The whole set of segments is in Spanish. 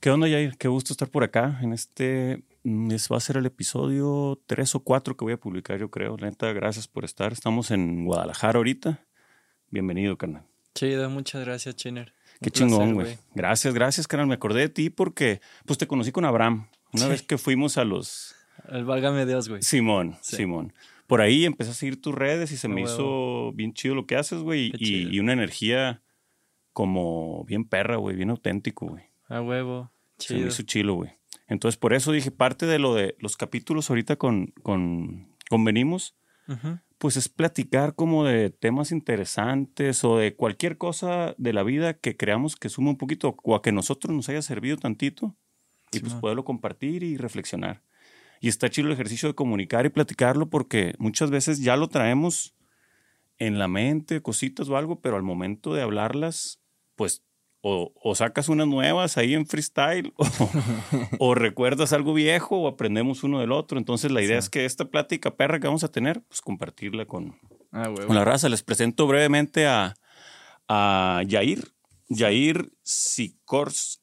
¿Qué onda, Jair? Qué gusto estar por acá. En este mm, es, va a ser el episodio 3 o 4 que voy a publicar, yo creo. Neta, gracias por estar. Estamos en Guadalajara ahorita. Bienvenido, carnal. Chido, muchas gracias, Chiner. Qué chingón, güey. Gracias, gracias, carnal. Me acordé de ti porque pues te conocí con Abraham. Una vez que fuimos a los... El válgame Dios, güey. Simón, Simón. Por ahí empecé a seguir tus redes y se me hizo bien chido lo que haces, güey. Y, y, una energía como bien perra, güey, bien auténtico, güey. A huevo. Chido. Se me hizo chilo, güey. Entonces, por eso dije, parte de lo de los capítulos ahorita con, con, Venimos, pues es platicar como de temas interesantes o de cualquier cosa de la vida que creamos que suma un poquito o a que nosotros nos haya servido tantito y pues poderlo compartir y reflexionar. Y está chido el ejercicio de comunicar y platicarlo porque muchas veces ya lo traemos en la mente, cositas o algo, pero al momento de hablarlas, pues o, sacas unas nuevas ahí en freestyle, o, recuerdas algo viejo, o aprendemos uno del otro. Entonces, la idea es que esta plática perra que vamos a tener, pues compartirla con, ah, con la raza. Les presento brevemente a, a Jair. Jair Sikorsky,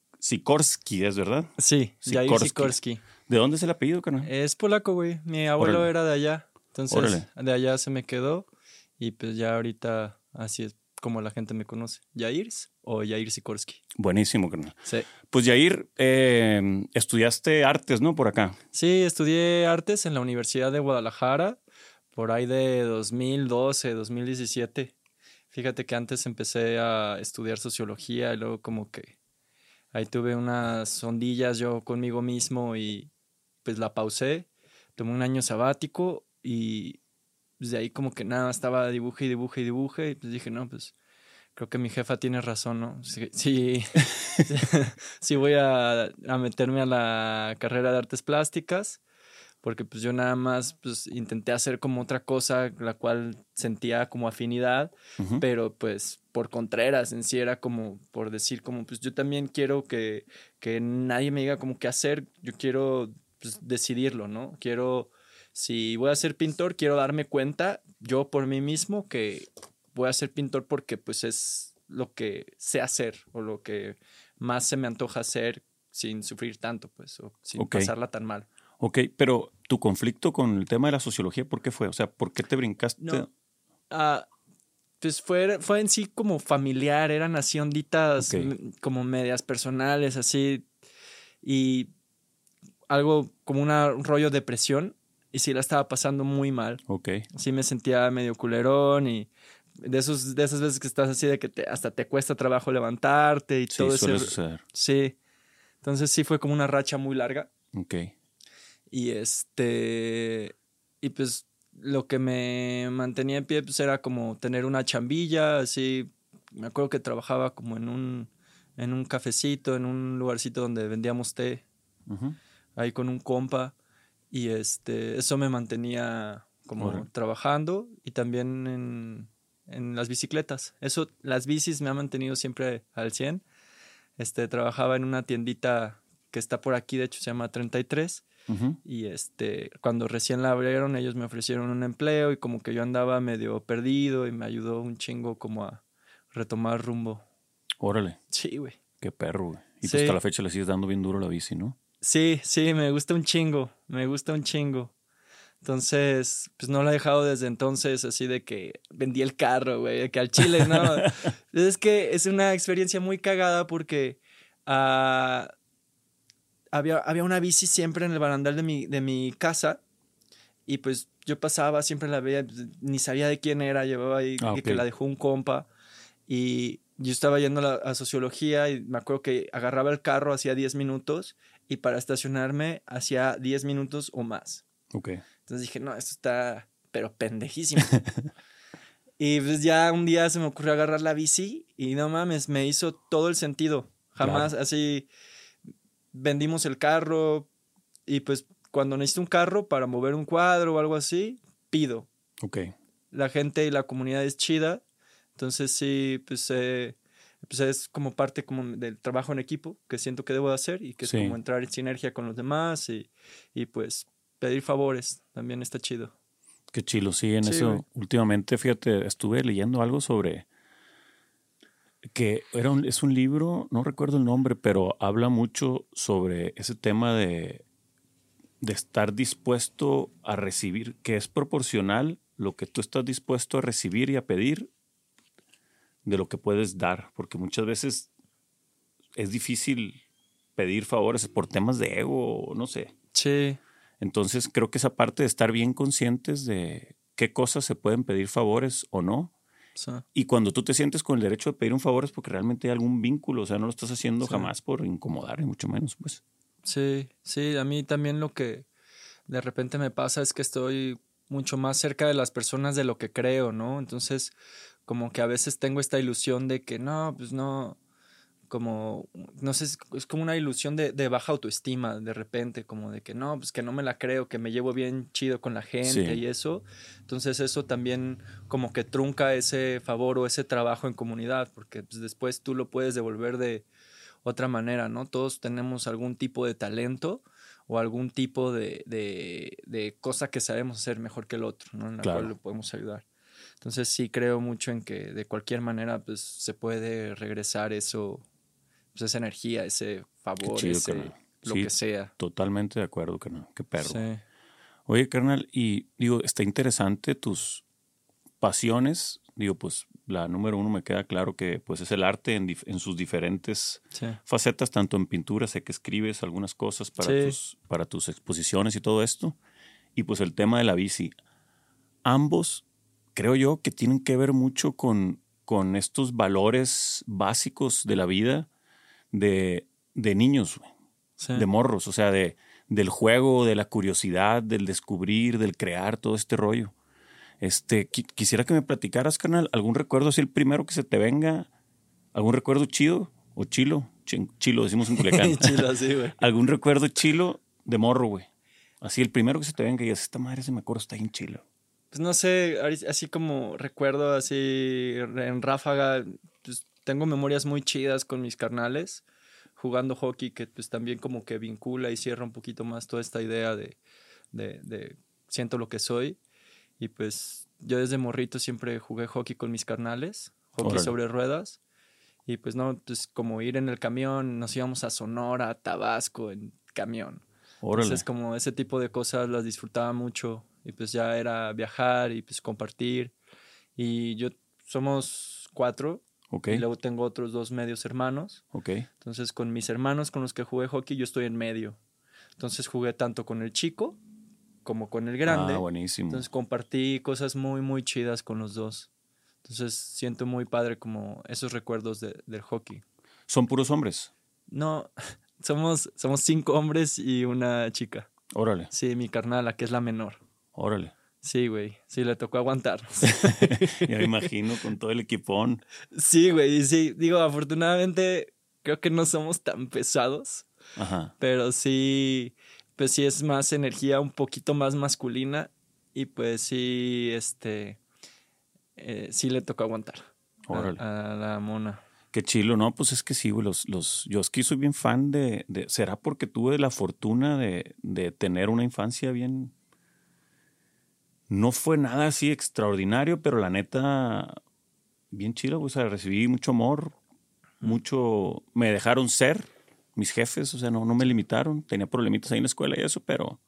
¿es verdad? Sí, Jair Sikorsky. ¿De dónde es el apellido, carnal? Es polaco, güey. Mi abuelo era de allá. Entonces, de allá se me quedó. Y pues ya ahorita así es como la gente me conoce. Jairs o Jair Sikorsky. Buenísimo, carnal. Sí. Pues Jair, eh, estudiaste artes, ¿no? Por acá. Sí, estudié artes en la Universidad de Guadalajara, por ahí de 2012, 2017. Fíjate que antes empecé a estudiar sociología y luego como que ahí tuve unas ondillas yo conmigo mismo y pues la pausé. Tomé un año sabático y pues de ahí como que nada, estaba dibuje y dibuje y dibuje, y pues dije, no, pues creo que mi jefa tiene razón, ¿no? Sí, sí, voy a, meterme a la carrera de artes plásticas, porque pues yo nada más pues intenté hacer como otra cosa, la cual sentía como afinidad, pero pues por contreras en sí era como por decir como pues yo también quiero que, que nadie me diga como qué hacer, yo quiero pues, decidirlo, ¿no? Quiero si voy a ser pintor, quiero darme cuenta yo por mí mismo que voy a ser pintor porque pues es lo que sé hacer o lo que más se me antoja hacer sin sufrir tanto, pues, o sin pasarla tan mal. Ok, pero tu conflicto con el tema de la sociología, ¿por qué fue? O sea, ¿por qué te brincaste? No, ah, pues fue, fue en sí como familiar, eran así onditas como medias personales, así, y algo como una, un rollo de depresión y sí la estaba pasando muy mal. Ok. Sí me sentía medio culerón y de, esos, de esas veces que estás así de que hasta te cuesta trabajo levantarte y todo eso. Sí. Entonces sí fue como una racha muy larga. Ok. Y este. Y pues lo que me mantenía en pie pues era como tener una chambilla, así. Me acuerdo que trabajaba como en un, en un cafecito, en un lugarcito donde vendíamos té. Ahí con un compa. Y este, eso me mantenía como trabajando y también en, en, las bicicletas. Eso, las bicis me han mantenido siempre al 100. Este, trabajaba en una tiendita que está por aquí, de hecho se llama 33. Y este, cuando recién la abrieron, ellos me ofrecieron un empleo y como que yo andaba medio perdido y me ayudó un chingo como a retomar rumbo. Órale. Sí, güey. Qué perro, güey. Y pues hasta la fecha le sigues dando bien duro la bici, ¿no? Sí, sí, me gusta un chingo, me gusta un chingo. Entonces, pues no lo he dejado desde entonces, así de que vendí el carro, güey, que al chile, ¿no? es que es una experiencia muy cagada porque ah, había, había una bici siempre en el barandal de mi, de mi casa y pues yo pasaba, siempre la veía, ni sabía de quién era, llevaba ahí ah, que la dejó un compa y yo estaba yendo a, a, sociología y me acuerdo que agarraba el carro hacía 10 minutos y para estacionarme hacía 10 minutos o más. Ok. Entonces dije, no, esto está, pero pendejísimo. y pues ya un día se me ocurrió agarrar la bici y no mames, me hizo todo el sentido. Jamás así vendimos el carro y pues cuando necesito un carro para mover un cuadro o algo así, pido. Ok. La gente y la comunidad es chida. Entonces sí, pues eh, pues es como parte como del trabajo en equipo que siento que debo de hacer y que es como entrar en sinergia con los demás y, y, pues pedir favores también está chido. Qué chilo, sí, en eso últimamente, fíjate, estuve leyendo algo sobre que era es un libro, no recuerdo el nombre, pero habla mucho sobre ese tema de, de estar dispuesto a recibir, que es proporcional lo que tú estás dispuesto a recibir y a pedir de lo que puedes dar, porque muchas veces es difícil pedir favores por temas de ego, no sé. Sí. Entonces creo que esa parte de estar bien conscientes de qué cosas se pueden pedir favores o no. Y cuando tú te sientes con el derecho de pedir un favor es porque realmente hay algún vínculo, o sea, no lo estás haciendo jamás por incomodar, y mucho menos, pues. Sí, sí, a mí también lo que de repente me pasa es que estoy mucho más cerca de las personas de lo que creo, ¿no? Entonces, como que a veces tengo esta ilusión de que no, pues no, como, no sé, es como una ilusión de, baja autoestima de repente, como de que no, pues que no me la creo, que me llevo bien chido con la gente y eso. Entonces eso también como que trunca ese favor o ese trabajo en comunidad, porque pues, después tú lo puedes devolver de otra manera, ¿no? Todos tenemos algún tipo de talento o algún tipo de, de, cosa que sabemos hacer mejor que el otro, ¿no? En la cual lo podemos ayudar. Entonces sí creo mucho en que de cualquier manera pues se puede regresar eso pues, esa energía, ese favor, ese, lo que sea. Totalmente de acuerdo, carnal. Qué perro. Oye, carnal, y digo, está interesante tus pasiones. Digo, pues la número uno me queda claro que pues es el arte en, en sus diferentes facetas, tanto en pintura, sé que escribes algunas cosas para, tus, para tus exposiciones y todo esto. Y pues el tema de la bici. Ambos creo yo que tienen que ver mucho con, con estos valores básicos de la vida de, de niños, de morros, o sea, de, del juego, de la curiosidad, del descubrir, del crear, todo este rollo. Este, quisiera que me platicaras, canal, algún recuerdo, así el primero que se te venga, algún recuerdo chido o chilo, chilo decimos en Culiacán. chilo, sí, güey. algún recuerdo chilo de morro, güey. Así el primero que se te venga y dices, esta madre se me acuerdo está bien chilo. Pues no sé, así como recuerdo así en ráfaga, pues tengo memorias muy chidas con mis carnales jugando hockey que pues también como que vincula y cierra un poquito más toda esta idea de, de, siento lo que soy. Y pues yo desde morrito siempre jugué hockey con mis carnales, hockey sobre ruedas. Y pues no, pues como ir en el camión, nos íbamos a Sonora, a Tabasco en camión. Entonces como ese tipo de cosas las disfrutaba mucho y pues ya era viajar y pues compartir. Y yo somos cuatro y luego tengo otros dos medios hermanos. Entonces, con mis hermanos con los que jugué hockey, yo estoy en medio. Entonces, jugué tanto con el chico como con el grande. Ah, buenísimo. Entonces, compartí cosas muy, muy chidas con los dos. Entonces, siento muy padre como esos recuerdos del hockey. ¿Son puros hombres? No, somos, somos cinco hombres y una chica. Órale. Sí, mi carnala, que es la menor. Órale. Sí, güey. Sí, le tocó aguantar. ya me imagino con todo el equipón. Sí, güey. Sí, digo, afortunadamente creo que no somos tan pesados. Ajá. Pero sí, pues sí es más energía un poquito más masculina. Y pues sí, este, eh, sí le tocó aguantar Órale. A, la mona. Qué chilo, ¿no? Pues es que sí, güey, los, los, yo es que soy bien fan de, de, ¿será porque tuve la fortuna de, de tener una infancia bien, no fue nada así extraordinario, pero la neta, bien chido, o sea, recibí mucho amor, mucho, me dejaron ser mis jefes, o sea, no, no me limitaron, tenía problemitas ahí en la escuela y eso, pero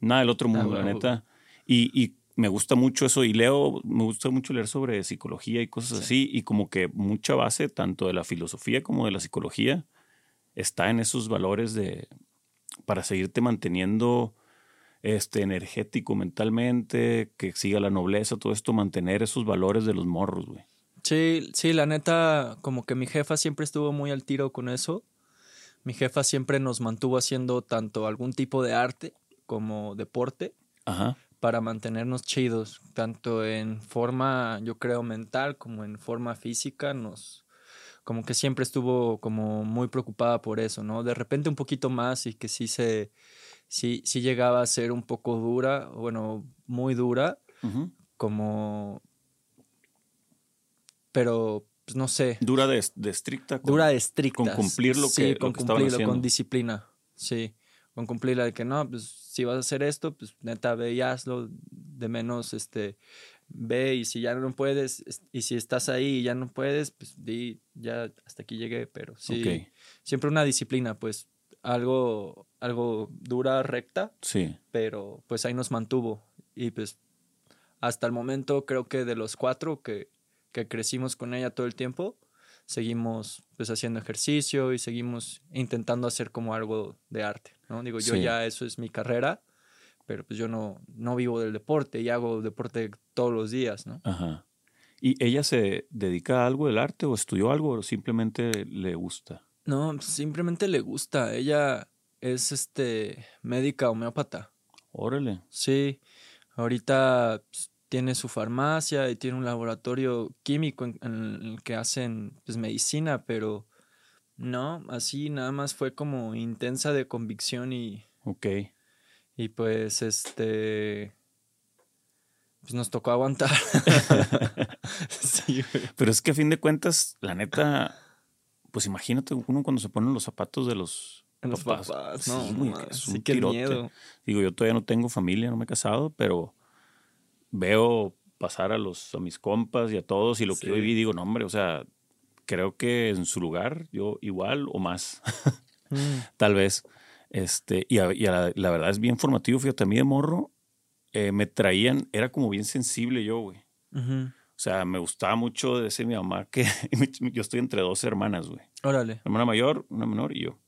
nada del otro mundo, la neta. Y, y, me gusta mucho eso y leo, me gusta mucho leer sobre psicología y cosas así, y como que mucha base, tanto de la filosofía como de la psicología, está en esos valores de, para seguirte manteniendo este, energético mentalmente, que siga la nobleza, todo esto, mantener esos valores de los morros, güey. Sí, sí, la neta, como que mi jefa siempre estuvo muy al tiro con eso. Mi jefa siempre nos mantuvo haciendo tanto algún tipo de arte como deporte Ajá. para mantenernos chidos, tanto en forma, yo creo, mental como en forma física, nos como que siempre estuvo como muy preocupada por eso, ¿no? De repente un poquito más y que sí se sí, sí llegaba a ser un poco dura, bueno, muy dura, como... Pero, pues no sé. Dura de, estricta. dura de estricta. Con cumplir lo que, con cumplirlo, con disciplina, sí. Con cumplir la de que no, pues si vas a hacer esto, pues neta ve y hazlo, de menos, este, ve y si ya no puedes, y si estás ahí y ya no puedes, pues di, ya hasta aquí llegué, pero sí, siempre una disciplina, pues algo, algo dura, recta, sí. pero pues ahí nos mantuvo y pues hasta el momento creo que de los cuatro que, que crecimos con ella todo el tiempo, seguimos pues haciendo ejercicio y seguimos intentando hacer como algo de arte, ¿no? Digo, yo ya eso es mi carrera, pero pues yo no, no vivo del deporte y hago deporte todos los días, ¿no? Ajá. ¿Y ella se dedica a algo del arte o estudió algo o simplemente le gusta? No, simplemente le gusta. Ella es este médica homeópata. Órale. Sí. Ahorita pues, tiene su farmacia y tiene un laboratorio químico en, el que hacen pues, medicina, pero no, así nada más fue como intensa de convicción y. Ok. Y pues este. Pues nos tocó aguantar. sí, Pero es que a fin de cuentas, la neta, pues imagínate uno cuando se ponen los zapatos de los los papás, no, es un Miedo. Digo, yo todavía no tengo familia, no me he casado, pero veo pasar a los a mis compas y a todos y lo que yo viví digo, no hombre, o sea, creo que en su lugar yo igual o más. Mm. Tal vez. Este, y, la, verdad es bien formativo, fíjate, a mí de morro eh, me traían, era como bien sensible yo, güey. O sea, me gustaba mucho decir mi mamá que yo estoy entre dos hermanas, güey. Órale. Hermana mayor, una menor y yo.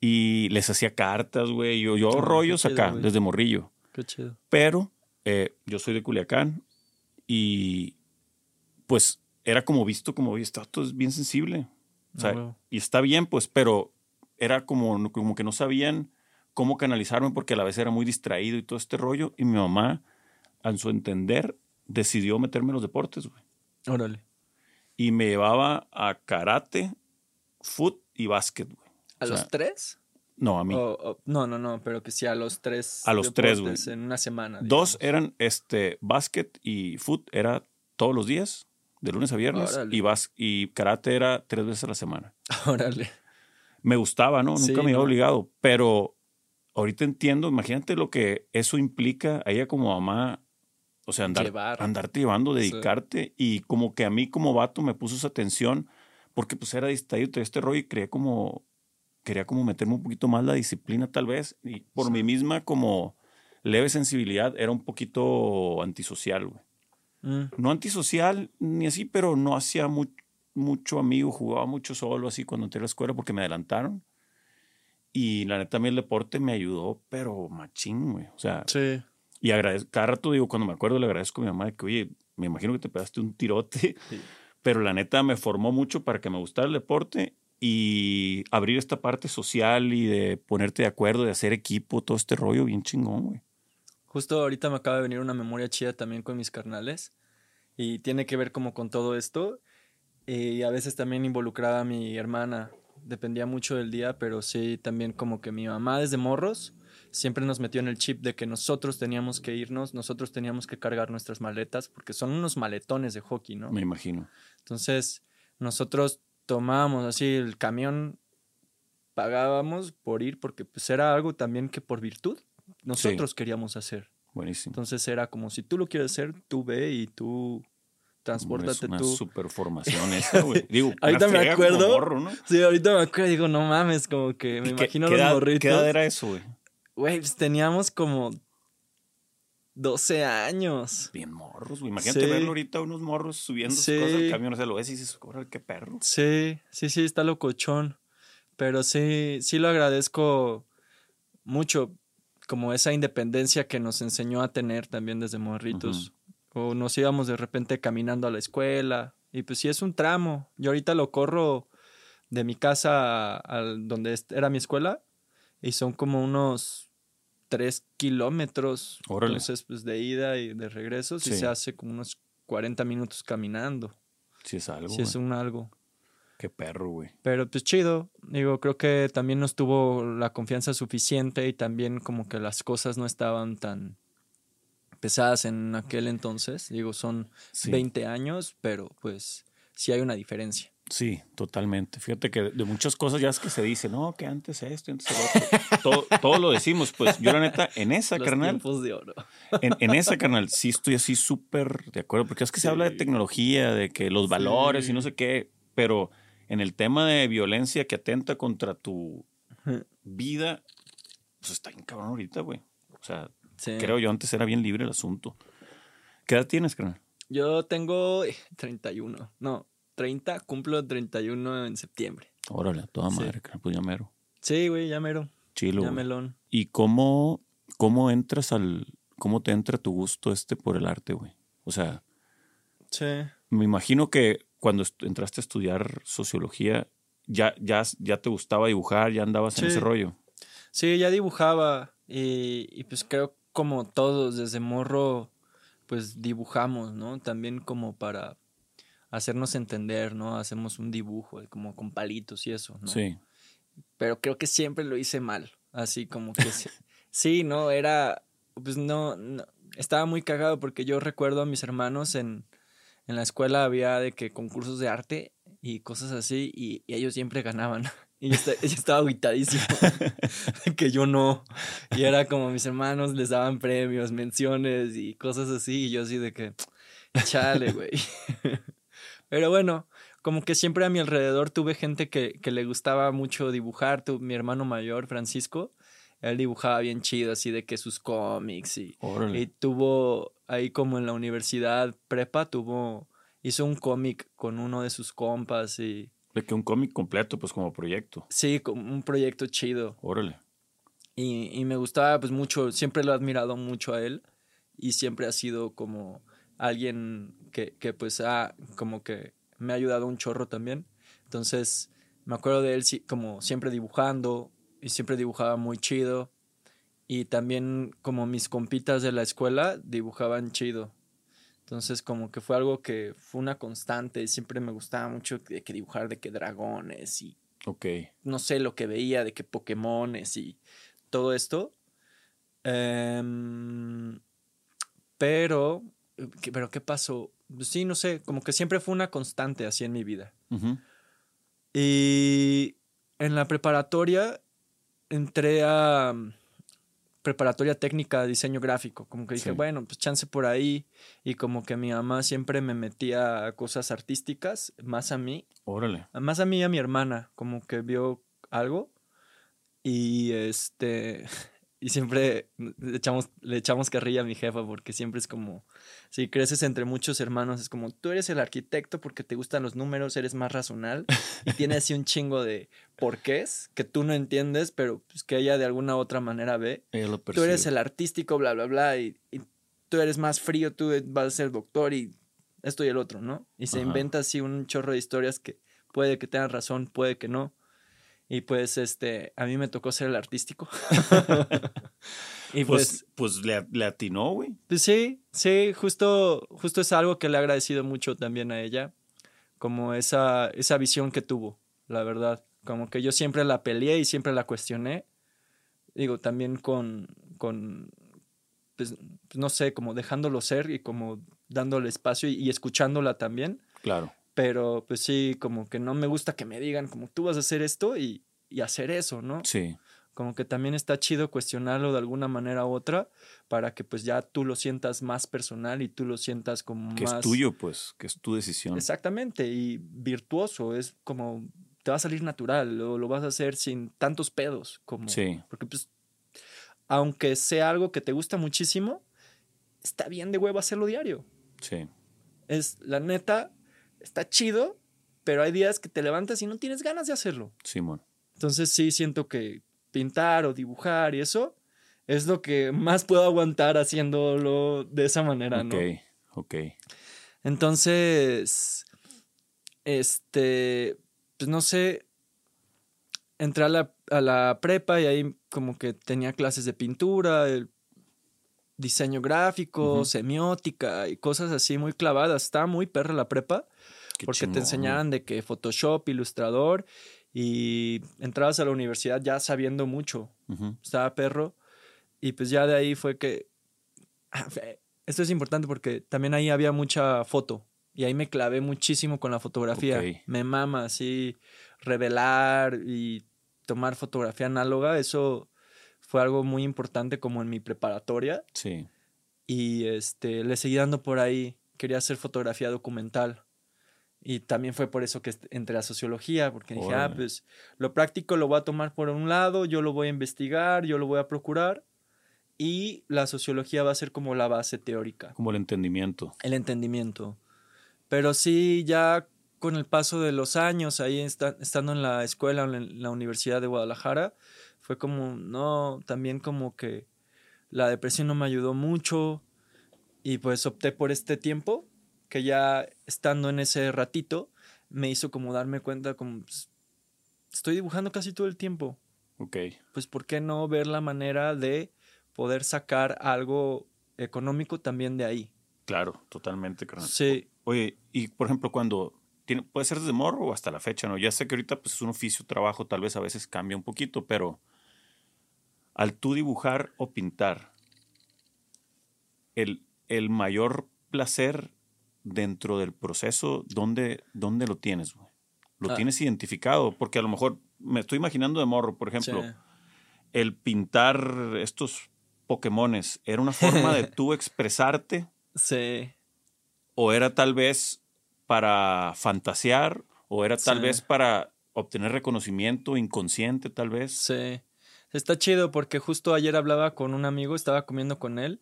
Y les hacía cartas, güey. Yo, yo rollos acá, desde morrillo. Qué chido. Pero eh, yo soy de Culiacán y pues era como visto como, oye, este es bien sensible. O sea, y está bien, pues, pero era como, como que no sabían cómo canalizarme porque a la vez era muy distraído y todo este rollo. Y mi mamá, a su entender, decidió meterme en los deportes, güey. Órale. Y me llevaba a karate, foot y básquet, güey. ¿A los tres? No, a mí. no, no, no, pero que sí a los tres. A los tres, güey. En una semana. Dos eran este básquet y foot era todos los días, de lunes a viernes. Y, bas y karate era tres veces a la semana. Órale me gustaba, ¿no? Nunca me había obligado, pero ahorita entiendo, imagínate lo que eso implica a ella como mamá, o sea, andar, andarte llevando, dedicarte y como que a mí como vato me puso esa atención porque pues era distraído de este rollo y quería como, quería como meterme un poquito más la disciplina tal vez y por mi misma como leve sensibilidad era un poquito antisocial, güey. Mm. No antisocial ni así, pero no hacía mucho mucho amigo, jugaba mucho solo así cuando entré a la escuela porque me adelantaron. Y la neta, a mí el deporte me ayudó, pero machín, güey. O sea, sí. Y agradezco, cada rato digo, cuando me acuerdo, le agradezco a mi mamá de que, oye, me imagino que te pegaste un tirote, pero la neta me formó mucho para que me gustara el deporte y abrir esta parte social y de ponerte de acuerdo, de hacer equipo, todo este rollo bien chingón, güey. Justo ahorita me acaba de venir una memoria chida también con mis carnales y tiene que ver como con todo esto y a veces también involucraba a mi hermana. Dependía mucho del día, pero sí también como que mi mamá desde morros siempre nos metió en el chip de que nosotros teníamos que irnos, nosotros teníamos que cargar nuestras maletas, porque son unos maletones de hockey, ¿no? Me imagino. Entonces, nosotros tomábamos así el camión, pagábamos por ir, porque pues era algo también que por virtud nosotros queríamos hacer. Buenísimo. Entonces era como si tú lo quieres hacer, tú ve y tú transportate una tú. Una super formación esa, güey. Digo, ahorita me acuerdo. ¿no? Sí, ahorita me acuerdo. Digo, no mames, como que me imagino los morritos. ¿Qué edad era eso, güey? Güey, pues teníamos como 12 años. Bien morros, güey. Imagínate verlo ahorita unos morros subiendo sus cosas al camión. O sea, lo ves y dices, qué perro. Sí, sí, sí, está locochón. Pero sí, sí lo agradezco mucho. Como esa independencia que nos enseñó a tener también desde morritos o nos íbamos de repente caminando a la escuela. Y pues sí es un tramo. Yo ahorita lo corro de mi casa a, donde era mi escuela y son como unos tres kilómetros. Entonces, pues de ida y de regreso, sí. se hace como unos 40 minutos caminando. Sí es algo. Sí es un algo. Qué perro, güey. Pero pues chido. Digo, creo que también nos tuvo la confianza suficiente y también como que las cosas no estaban tan pesadas en aquel entonces. Digo, son 20 años, pero pues sí hay una diferencia. Sí, totalmente. Fíjate que de muchas cosas ya es que se dice, no, que antes esto, antes el otro. todo, lo decimos, pues yo la neta, en esa, Los carnal. de oro. En, en esa, carnal, sí estoy así súper de acuerdo, porque es que se habla de tecnología, de que los valores y no sé qué, pero en el tema de violencia que atenta contra tu vida, pues está bien cabrón ahorita, güey. O sea, creo yo antes era bien libre el asunto. ¿Qué edad tienes, carnal? Yo tengo 31. Eh, no, 30, cumplo 31 en septiembre. Órale, toda madre, pues ya mero. Sí, güey, ya mero. Chilo. Ya melón. ¿Y cómo, cómo entras al. cómo te entra tu gusto este por el arte, güey? O sea. Sí. Me imagino que cuando entraste a estudiar sociología, ya, ya, ya te gustaba dibujar, ya andabas en ese rollo. Sí, ya dibujaba. Y, y pues creo como todos, desde morro, pues dibujamos, ¿no? También como para hacernos entender, ¿no? Hacemos un dibujo como con palitos y eso, ¿no? Sí. Pero creo que siempre lo hice mal, así como que sí, ¿no? Era, pues no, estaba muy cagado porque yo recuerdo a mis hermanos en, en la escuela había de que concursos de arte y cosas así y, ellos siempre ganaban. Y yo, estaba aguitadísimo que yo no. Y era como mis hermanos les daban premios, menciones y cosas así. Y yo así de que, chale, güey. Pero bueno, como que siempre a mi alrededor tuve gente que, que le gustaba mucho dibujar. Tu, mi hermano mayor, Francisco, él dibujaba bien chido, así de que sus cómics y, y tuvo ahí como en la universidad prepa, tuvo, hizo un cómic con uno de sus compas y... De que un cómic completo, pues como proyecto. Sí, como un proyecto chido. Órale. Y, y me gustaba pues mucho, siempre lo he admirado mucho a él y siempre ha sido como alguien que, que pues ha como que me ha ayudado un chorro también. Entonces me acuerdo de él como siempre dibujando y siempre dibujaba muy chido. Y también como mis compitas de la escuela dibujaban chido. Entonces como que fue algo que fue una constante y siempre me gustaba mucho de que dibujar de que dragones y no sé lo que veía de que Pokémones y todo esto. Em, pero pero ¿qué pasó? Sí, no sé, como que siempre fue una constante así en mi vida. Y en la preparatoria entré a mm, preparatoria técnica de diseño gráfico, como que dije, bueno, pues chance por ahí y como que mi mamá siempre me metía a cosas artísticas, más a mí. Órale. Más a mí y a mi hermana, como que vio algo y este y siempre le echamos, le echamos carrilla a mi jefa porque siempre es como, si creces entre muchos hermanos, es como, tú eres el arquitecto porque te gustan los números, eres más racional y tiene así un chingo de porqués que tú no entiendes, pero pues que ella de alguna otra manera ve. tú eres el artístico, bla, bla, bla, y, tú eres más frío, tú vas a ser doctor y esto y el otro, ¿no? Y se inventa así un chorro de historias que puede que tengan razón, puede que no. Y pues, este, a mí me tocó ser el artístico. y pues, pues, pues le, atinó, güey. Pues sí, sí, justo, justo es algo que le he agradecido mucho también a ella. Como esa, esa visión que tuvo, la verdad. Como que yo siempre la peleé y siempre la cuestioné. Digo, también con, con pues, no sé, como dejándolo ser y como dándole espacio y escuchándola también. Claro. Pero pues sí, como que no me gusta que me digan como tú vas a hacer esto y, hacer eso, ¿no? Sí. Como que también está chido cuestionarlo de alguna manera u otra para que pues ya tú lo sientas más personal y tú lo sientas como que más... es tuyo, pues, que es tu decisión. Exactamente, y virtuoso, es como te va a salir natural, lo, lo vas a hacer sin tantos pedos, como... Sí. Porque pues, aunque sea algo que te gusta muchísimo, está bien de huevo hacerlo diario. Sí. Es, la neta, está chido, pero hay días que te levantas y no tienes ganas de hacerlo. Simón. Entonces sí siento que pintar o dibujar y eso es lo que más puedo aguantar haciéndolo de esa manera, ¿no? Ok, ok. Entonces, este, pues no sé, entré a la, a la prepa y ahí como que tenía clases de pintura, el diseño gráfico, semiótica y cosas así muy clavadas. Estaba muy perra la prepa porque te enseñaban de que Photoshop, Ilustrador y entrabas a la universidad ya sabiendo mucho. Estaba perro y pues ya de ahí fue que... Esto es importante porque también ahí había mucha foto. Y ahí me clavé muchísimo con la fotografía. Me mama así revelar y tomar fotografía análoga. Eso fue algo muy importante como en mi preparatoria. Sí. Y este, le seguí dando por ahí. Quería hacer fotografía documental. Y también fue por eso que entré a sociología, porque dije, ah, pues lo práctico lo voy a tomar por un lado, yo lo voy a investigar, yo lo voy a procurar, y la sociología va a ser como la base teórica. Como el entendimiento. El entendimiento. Pero sí, ya con el paso de los años, ahí estando en la escuela, en la Universidad de Guadalajara, fue como, no, también como que la depresión no me ayudó mucho, y pues opté por este tiempo que ya estando en ese ratito me hizo como darme cuenta como pues, estoy dibujando casi todo el tiempo. Ok. Pues ¿por qué no ver la manera de poder sacar algo económico también de ahí? Claro, totalmente. Claro. Sí. Oye, y por ejemplo, cuando tiene, puede ser desde morro o hasta la fecha, ¿no? Ya sé que ahorita pues es un oficio, trabajo, tal vez a veces cambia un poquito, pero al tú dibujar o pintar, el, el mayor placer dentro del proceso, ¿dónde, dónde lo tienes? ¿Lo ah. tienes identificado? Porque a lo mejor me estoy imaginando de morro, por ejemplo, el pintar estos Pokémones, ¿era una forma de tú expresarte? Sí. ¿O era tal vez para fantasear? ¿O era tal vez para obtener reconocimiento inconsciente, tal vez? Sí. Está chido porque justo ayer hablaba con un amigo, estaba comiendo con él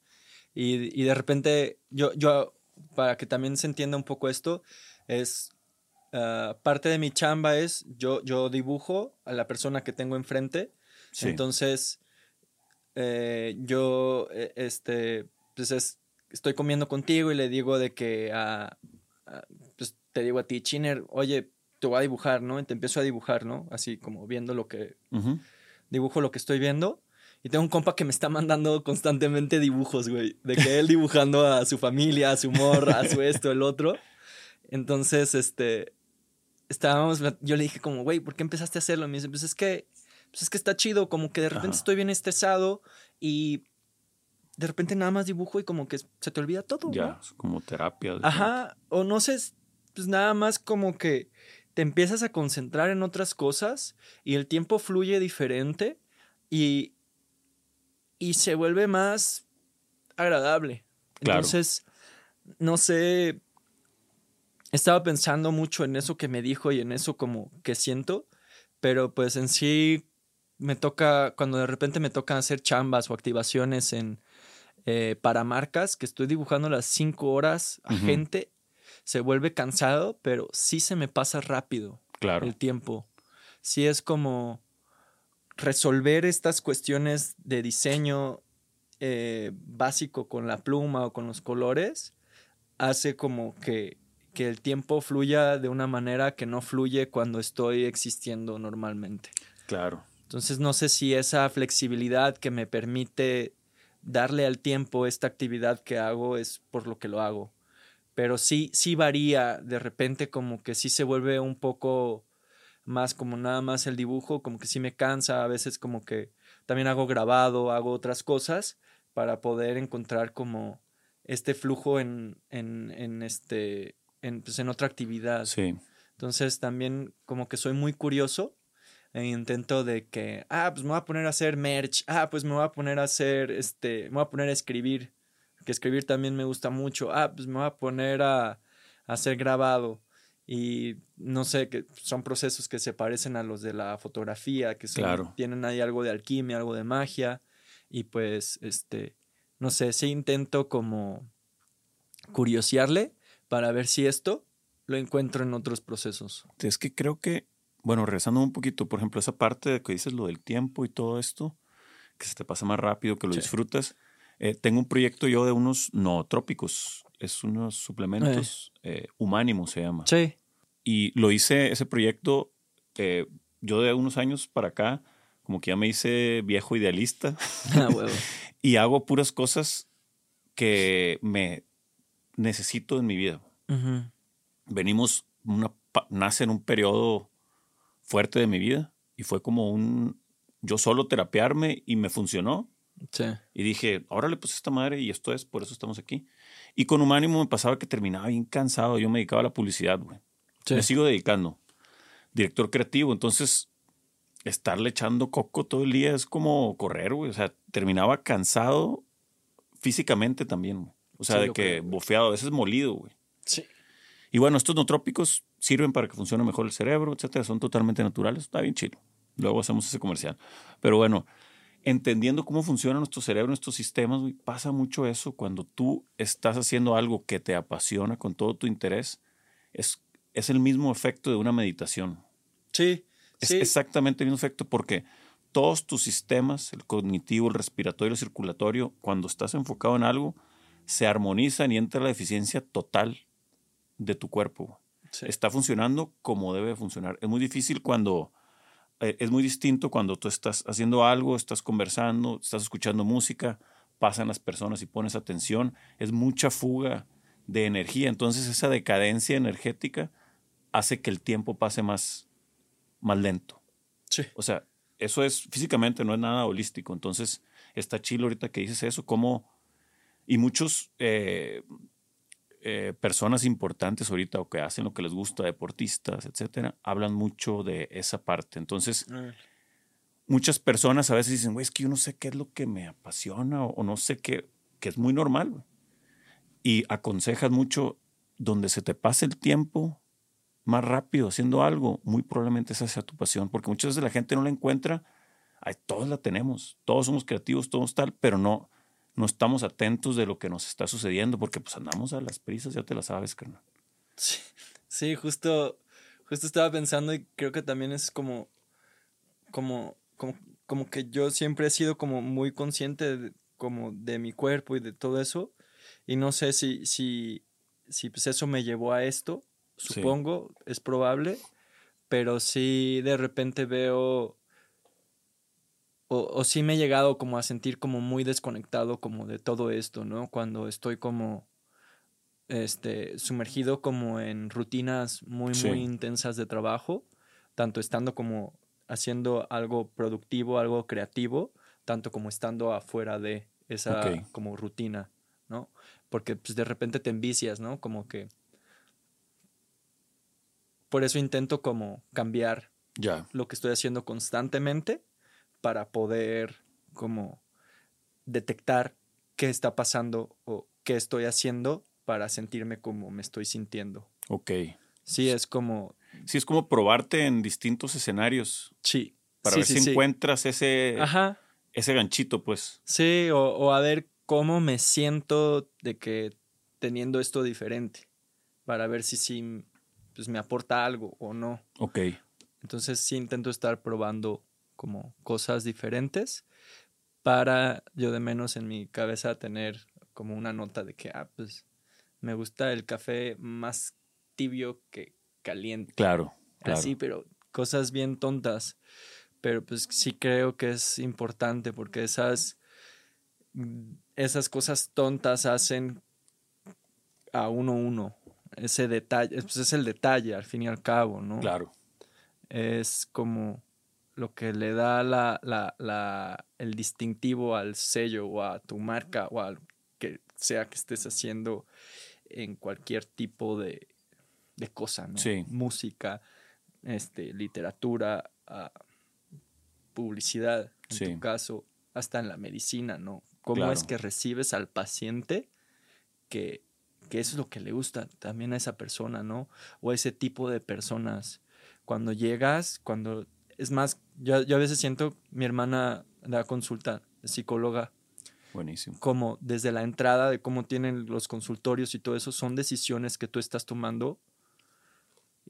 y, y de repente yo, yo para que también se entienda un poco esto, es ah, parte de mi chamba es yo, yo dibujo a la persona que tengo enfrente. Entonces, eh, yo eh, este, pues estoy comiendo contigo y le digo de que ah, pues te digo a ti, Chiner, oye, te voy a dibujar, ¿no? Y te empiezo a dibujar, ¿no? Así como viendo lo que. Dibujo lo que estoy viendo. Y tengo un compa que me está mandando constantemente dibujos, güey. De que él dibujando a su familia, a su morra, a su esto, el otro. Entonces, este. Estábamos. Yo le dije, como, güey, ¿por qué empezaste a hacerlo? Y me dice, pues es que. Pues es que está chido, como que de repente estoy bien estresado y de repente nada más dibujo y como que se te olvida todo. Ya, como terapia. Ajá, o no sé, pues nada más como que te empiezas a concentrar en otras cosas y el tiempo fluye diferente y, y se vuelve más agradable. Entonces, no sé, estaba pensando mucho en eso que me dijo y en eso como que siento, pero pues en sí me toca, cuando de repente me toca hacer chambas o activaciones en, eh, para marcas, que estoy dibujando las cinco horas a gente, se vuelve cansado, pero sí se me pasa rápido claro. el tiempo. Sí es como resolver estas cuestiones de diseño eh, básico con la pluma o con los colores hace como que, que el tiempo fluya de una manera que no fluye cuando estoy existiendo normalmente. Claro. Entonces no sé si esa flexibilidad que me permite darle al tiempo esta actividad que hago es por lo que lo hago. Pero sí, sí varía, de repente como que sí se vuelve un poco más como nada más el dibujo, como que sí me cansa, a veces como que también hago grabado, hago otras cosas para poder encontrar como este flujo en, en, en este, en, pues en otra actividad. Sí. Entonces también como que soy muy curioso e intento de que, ah, pues me voy a poner a hacer merch, ah, pues me voy a poner a hacer, este, me voy a poner a escribir, que escribir también me gusta mucho, ah, pues me voy a poner a, a hacer grabado y no sé, que son procesos que se parecen a los de la fotografía, que tienen ahí algo de alquimia, algo de magia, y pues, este, no sé, sí intento como curiosearle para ver si esto lo encuentro en otros procesos. Es que creo que, bueno, regresando un poquito, por ejemplo, esa parte de que dices lo del tiempo y todo esto, que se te pasa más rápido, que lo disfrutas. Eh, tengo un proyecto yo de unos nootrópicos, es unos suplementos, eh. eh se llama. Sí. Y lo hice, ese proyecto, eh, yo de unos años para acá, como que ya me hice viejo idealista. Ah, y hago puras cosas que me necesito en mi vida. Venimos, una, nace en un periodo fuerte de mi vida y fue como un, yo solo terapearme y me funcionó. Sí. Y dije, órale, pues esta madre y esto es, por eso estamos aquí. Y con Humánimo me pasaba que terminaba bien cansado. Yo me dedicaba a la publicidad, güey. Sí. Me sigo dedicando. Director creativo. Entonces, estarle echando coco todo el día es como correr, güey. O sea, terminaba cansado físicamente también, güey. O sea, Sí, de que creo. bofeado, a veces molido, güey. Sí. Y bueno, estos nootrópicos sirven para que funcione mejor el cerebro, etcétera. Son totalmente naturales. Está bien chido. Luego hacemos ese comercial. Pero bueno, entendiendo cómo funciona nuestro cerebro, nuestros sistemas, güey, pasa mucho eso cuando tú estás haciendo algo que te apasiona con todo tu interés. Es, es el mismo efecto de una meditación. Sí. Es sí. exactamente el mismo efecto porque todos tus sistemas, el cognitivo, el respiratorio, el circulatorio, cuando estás enfocado en algo, se armonizan y entra la eficiencia total de tu cuerpo. Sí. Está funcionando como debe funcionar. Es muy difícil cuando, es muy distinto cuando tú estás haciendo algo, estás conversando, estás escuchando música, pasan las personas y pones atención. Es mucha fuga de energía. Entonces esa decadencia energética hace que el tiempo pase más, más lento. Sí. O sea, eso es físicamente, no es nada holístico. Entonces, está chido ahorita que dices eso, como. Y muchos eh, eh, personas importantes ahorita o que hacen lo que les gusta, deportistas, etcétera, hablan mucho de esa parte. Entonces, muchas personas a veces dicen, güey, es que yo no sé qué es lo que me apasiona o, o no sé qué, que es muy normal. Y aconsejas mucho donde se te pase el tiempo más rápido haciendo algo, muy probablemente esa sea tu pasión, porque muchas veces la gente no la encuentra, ay, todos la tenemos, todos somos creativos, todos tal, pero no, no estamos atentos de lo que nos está sucediendo, porque pues andamos a las prisas, ya te la sabes, carnal. Sí, sí, justo, justo estaba pensando y creo que también es como, como, como, como que yo siempre he sido como muy consciente de, como de mi cuerpo y de todo eso y no sé si, si, si pues eso me llevó a esto, Sí. supongo, es probable, pero sí de repente veo o, o sí me he llegado como a sentir como muy desconectado como de todo esto, ¿no? Cuando estoy como este sumergido como en rutinas muy Sí. muy intensas de trabajo, tanto estando como haciendo algo productivo, algo creativo, tanto como estando afuera de esa como rutina, ¿no? Porque pues de repente te envicias, ¿no? Como que por eso intento como cambiar Ya. lo que estoy haciendo constantemente para poder como detectar qué está pasando o qué estoy haciendo para sentirme como me estoy sintiendo. Ok. Sí, es como, Sí, es como probarte en distintos escenarios sí. para sí, ver sí, si sí. encuentras ese, Ajá, ese ganchito, pues. sí, o, o a ver cómo me siento de que teniendo esto diferente, para ver si sí pues, me aporta algo o no. Ok. Entonces sí intento estar probando como cosas diferentes para yo de menos en mi cabeza tener como una nota de que, ah, pues me gusta el café más tibio que caliente. Claro. claro. Así, pero cosas bien tontas. Pero pues sí creo que es importante porque esas, esas cosas tontas hacen a uno uno. Ese detalle, pues es el detalle al fin y al cabo, ¿no? Claro. es como lo que le da la, la, la, el distintivo al sello o a tu marca o a que sea que estés haciendo en cualquier tipo de, de cosa, ¿no? Sí. Música, este, literatura, ah, publicidad, en Sí. tu caso, hasta en la medicina, ¿no? ¿Cómo Claro. es que recibes al paciente que, que eso es lo que le gusta también a esa persona, ¿no? O a ese tipo de personas. Cuando llegas, cuando... Es más, yo, yo a veces siento, mi hermana da consulta, psicóloga, Buenísimo. como desde la entrada de cómo tienen los consultorios y todo eso, son decisiones que tú estás tomando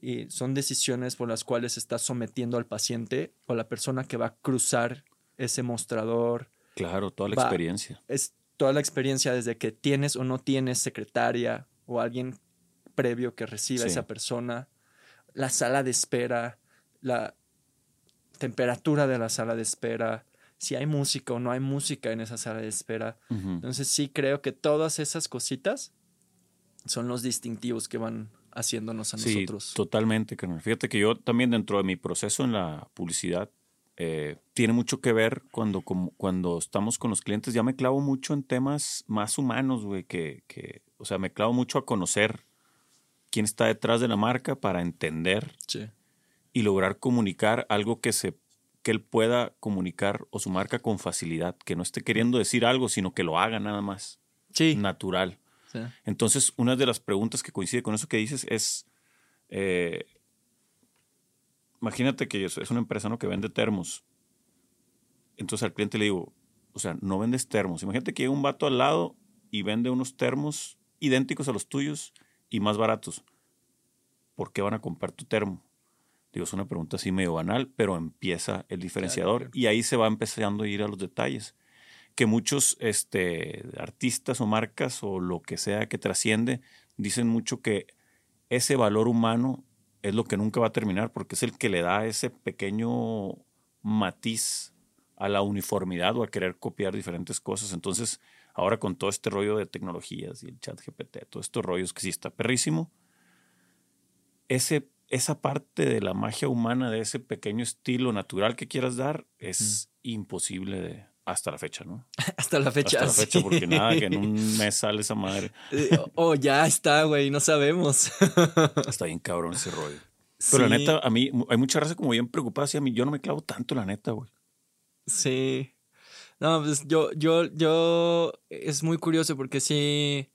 y son decisiones por las cuales estás sometiendo al paciente o a la persona que va a cruzar ese mostrador. Claro, toda la Va. experiencia. Es toda la experiencia desde que tienes o no tienes secretaria o alguien previo que reciba a esa persona, la sala de espera, la temperatura de la sala de espera, si hay música o no hay música en esa sala de espera. Entonces sí creo que todas esas cositas son los distintivos que van haciéndonos a Sí, nosotros. totalmente, carnal. Fíjate que yo también dentro de mi proceso en la publicidad, eh, tiene mucho que ver cuando, como, cuando estamos con los clientes. Ya me clavo mucho en temas más humanos, güey, que, que, o sea, me clavo mucho a conocer quién está detrás de la marca para entender y lograr comunicar algo que se que él pueda comunicar o su marca con facilidad, que no esté queriendo decir algo, sino que lo haga nada más. Sí. Natural. Entonces, una de las preguntas que coincide con eso que dices es, eh, imagínate que es una empresa ¿no? que vende termos. Entonces al cliente le digo, o sea, no vendes termos. Imagínate que hay un vato al lado y vende unos termos idénticos a los tuyos y más baratos. ¿Por qué van a comprar tu termo? Digo, es una pregunta así medio banal, pero empieza el diferenciador y ahí se va empezando a ir a los detalles. Que muchos este, artistas o marcas o lo que sea que trasciende dicen mucho que ese valor humano es lo que nunca va a terminar porque es el que le da ese pequeño matiz a la uniformidad o a querer copiar diferentes cosas. Entonces, ahora con todo este rollo de tecnologías y el chat GPT, todos estos rollos que sí está perrísimo, ese, esa parte de la magia humana, de ese pequeño estilo natural que quieras dar, es imposible de, hasta la fecha, ¿no? Hasta la fecha. Hasta la fecha, porque nada, que en un mes sale esa madre. Eh, oh, ya está, güey, no sabemos. está bien cabrón ese rollo. Pero la neta, a mí, hay mucha raza como bien preocupada. Así a mí, yo no me clavo tanto, la neta, güey. Sí. No, pues yo, yo, yo, es muy curioso porque sí,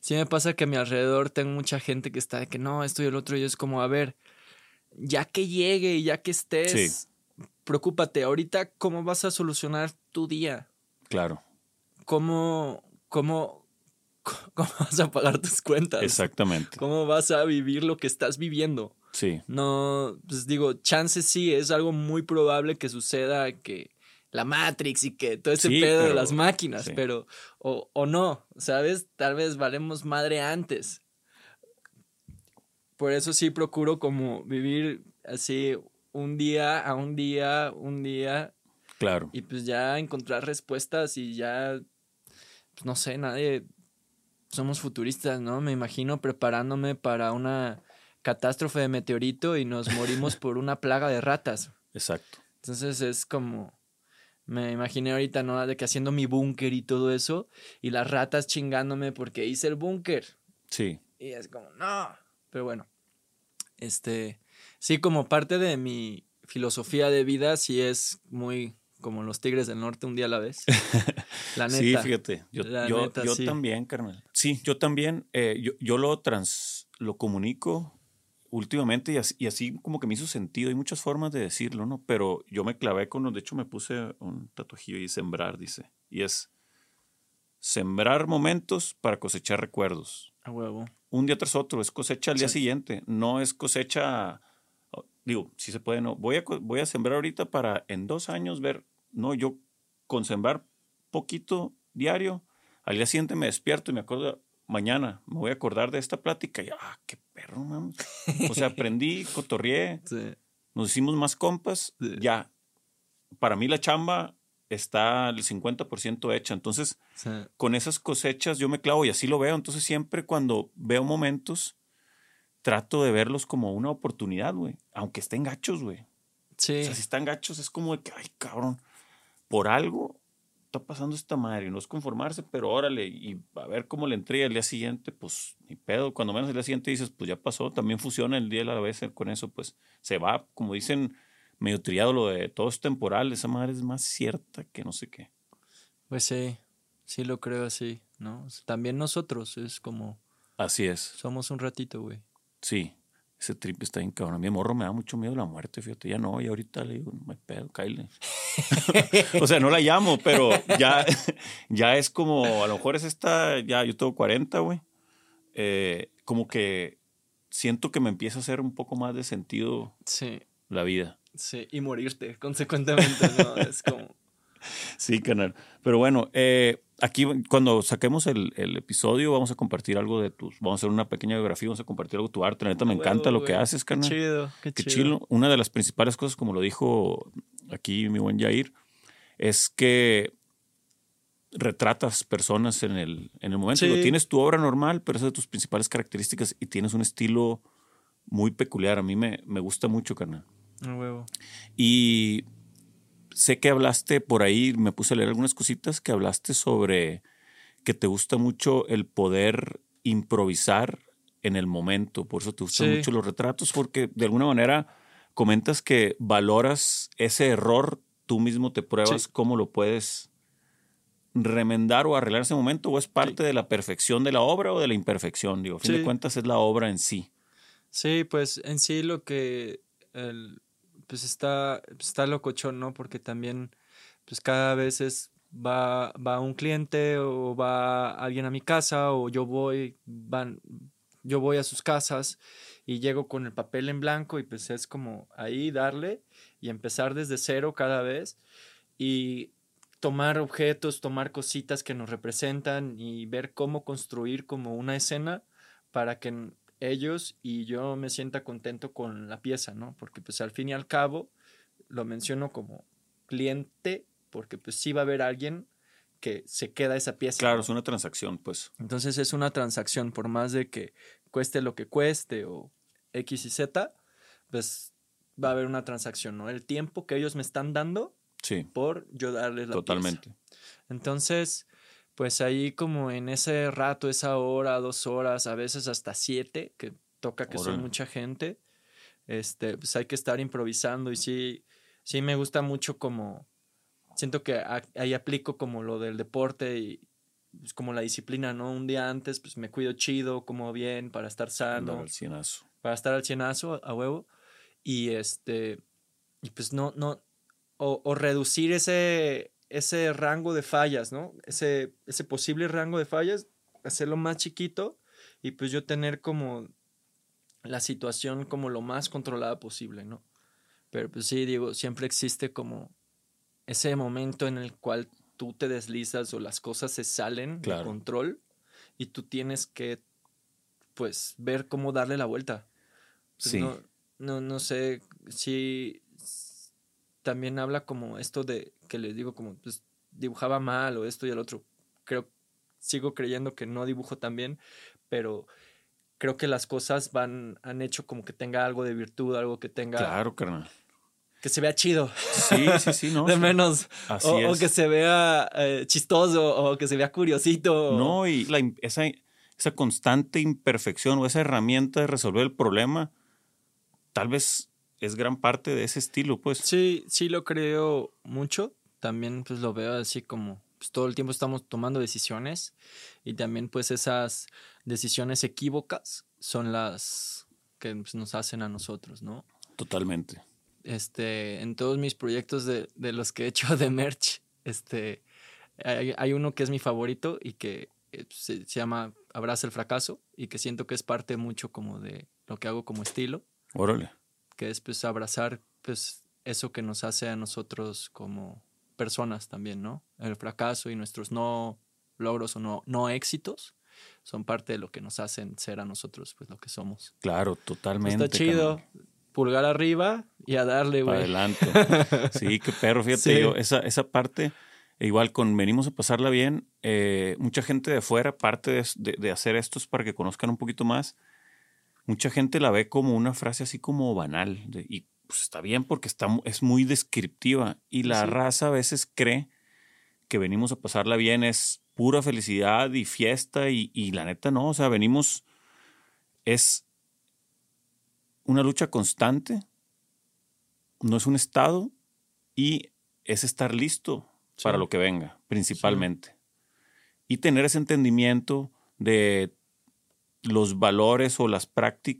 sí me pasa que a mi alrededor tengo mucha gente que está de que no, esto y el otro, y es como, a ver, ya que llegue y ya que estés, preocúpate, ahorita, ¿cómo vas a solucionar tu día? Claro. ¿Cómo, cómo, cómo vas a pagar tus cuentas? Exactamente. ¿Cómo vas a vivir lo que estás viviendo? Sí. No, pues digo, chances sí, es algo muy probable que suceda que la Matrix y que todo ese pedo de las máquinas, pero, o, o no, ¿sabes? Tal vez valemos madre antes. Por eso sí procuro como vivir así un día a un día, un día. Claro. Y pues ya encontrar respuestas y ya, pues no sé, nadie, somos futuristas, ¿no? Me imagino preparándome para una catástrofe de meteorito y nos morimos por una plaga de ratas. Exacto. Entonces es como, me imaginé ahorita, ¿no? De que haciendo mi búnker y todo eso, y las ratas chingándome porque hice el búnker. Sí. Y es como, no. Pero bueno, este, Sí, como parte de mi filosofía de vida, sí es muy como los Tigres del Norte un día a la vez. La neta. Sí, fíjate. Yo, yo, también, carnal. Sí, yo también. Eh, yo, yo, lo trans, lo comunico últimamente y así, y así, como que me hizo sentido. Hay muchas formas de decirlo, ¿no? Pero yo me clavé con, de hecho me puse un tatuajillo y sembrar, dice. Y es sembrar momentos para cosechar recuerdos. A huevo. Un día tras otro, es cosecha al día siguiente. No es cosecha digo, si se puede, no. Voy a, voy a sembrar ahorita para en dos años ver, no, yo con sembrar poquito diario, al día siguiente me despierto y me acuerdo, mañana me voy a acordar de esta plática y, ah, qué perro, man. O sea, aprendí, cotorrié, nos hicimos más compas, ya. Para mí la chamba está el 50% hecha. Entonces, con esas cosechas yo me clavo y así lo veo. Entonces, siempre cuando veo momentos trato de verlos como una oportunidad, güey. Aunque estén gachos, güey. Sí. O sea, si están gachos, es como de que, ay, cabrón, por algo está pasando esta madre. No es conformarse, pero órale, y a ver cómo le entrega el día siguiente, pues ni pedo. Cuando menos el día siguiente dices, pues ya pasó, también funciona el día a la vez con eso, pues se va, como dicen, medio triado lo de todo es temporal. Esa madre es más cierta que no sé qué. Pues sí, sí lo creo así, ¿no? También nosotros es como. Así es. Somos un ratito, güey. Sí, ese trip está bien cabrón. A mi morro me da mucho miedo la muerte, fíjate. Ya no, y ahorita le digo, no me pedo, Kyle. o sea, no la llamo, pero ya, ya es como, a lo mejor es esta, ya yo tengo 40, güey. Eh, como que siento que me empieza a hacer un poco más de sentido sí. la vida. Sí, y morirte, consecuentemente, ¿no? es como... Sí, canal. Pero bueno, eh, aquí cuando saquemos el, episodio vamos a compartir algo de tus, vamos a hacer una pequeña biografía, vamos a compartir algo de tu arte. La neta me encanta lo que haces, carnal. Qué chido, qué, chido. Una de las principales cosas, como lo dijo aquí mi buen Jair, es que retratas personas en el, en el momento. Tienes tu obra normal, pero esa es de tus principales características y tienes un estilo muy peculiar. A mí me, me gusta mucho, huevo. Y sé que hablaste por ahí, me puse a leer algunas cositas que hablaste sobre que te gusta mucho el poder improvisar en el momento, por eso te gustan mucho los retratos, porque de alguna manera comentas que valoras ese error, tú mismo te pruebas cómo lo puedes remendar o arreglar ese momento, o es parte de la perfección de la obra o de la imperfección, digo, a fin de cuentas es la obra en sí. Sí, pues en sí lo que pues está, está locochón, ¿no? Porque también, pues cada vez es, va, va un cliente o va alguien a mi casa o yo voy, van, yo voy a sus casas y llego con el papel en blanco y pues es como ahí darle y empezar desde cero cada vez y tomar objetos, tomar cositas que nos representan y ver cómo construir como una escena para que ellos y yo me sienta contento con la pieza, ¿no? Porque pues al fin y al cabo lo menciono como cliente porque pues sí va a haber alguien que se queda esa pieza. Claro, es una transacción, pues. Entonces es una transacción, por más de que cueste lo que cueste o X y Z, pues va a haber una transacción, ¿no? El tiempo que ellos me están dando sí. por yo darles la Totalmente. Entonces, pues ahí como en ese rato, esa hora, dos horas, a veces hasta siete, que toca que son mucha gente, este, pues hay que estar improvisando y sí, sí me gusta mucho como siento que ahí aplico como lo del deporte y pues, como la disciplina, ¿no? Un día antes, pues me cuido chido, como bien, para estar sano. Al cienazo. Para estar al cienazo, a huevo. Y este, y pues no, no, o, o, reducir ese, ese rango de fallas, ¿no? Ese, ese posible rango de fallas, hacerlo más chiquito y pues yo tener como la situación como lo más controlada posible, ¿no? Pero pues sí, digo, siempre existe como ese momento en el cual tú te deslizas o las cosas se salen de control y tú tienes que, pues, ver cómo darle la vuelta. Pues, sí. No, no, no sé si también habla como esto de que les digo como pues dibujaba mal o esto y el otro. Creo, sigo creyendo que no dibujo tan bien, pero creo que las cosas van, han hecho como que tenga algo de virtud, algo que tenga. Claro, carnal que se vea chido. Sí, sí, sí, ¿no? De menos. Así o, o, que se vea eh, chistoso o que se vea curiosito. No, y esa, esa constante imperfección o esa herramienta de resolver el problema, tal vez es gran parte de ese estilo, pues. Sí, sí lo creo mucho. También pues lo veo así como pues, todo el tiempo estamos tomando decisiones y también pues esas decisiones equívocas son las que pues, nos hacen a nosotros, ¿no? Totalmente este, en todos mis proyectos de, de los que he hecho de merch, este, hay, hay, uno que es mi favorito y que eh, se, se, llama Abraza el fracaso y que siento que es parte mucho como de lo que hago como estilo. Órale. Que es pues abrazar pues eso que nos hace a nosotros como personas también, ¿no? El fracaso y nuestros no logros o no, no éxitos son parte de lo que nos hacen ser a nosotros pues lo que somos. Claro, totalmente. Está chido pulgar arriba y a darle, güey. Adelante. Sí, qué perro, fíjate yo, esa, esa parte, igual con venimos a pasarla bien, eh, mucha gente de afuera, aparte de, hacer esto es para que conozcan un poquito más, mucha gente la ve como una frase así como banal, y pues está bien porque está, es muy descriptiva, y la raza a veces cree que venimos a pasarla bien es pura felicidad y fiesta, y, y la neta no, o sea, venimos, es una lucha constante, no es un estado y es estar listo para lo que venga, principalmente. Y tener ese entendimiento de los valores o las,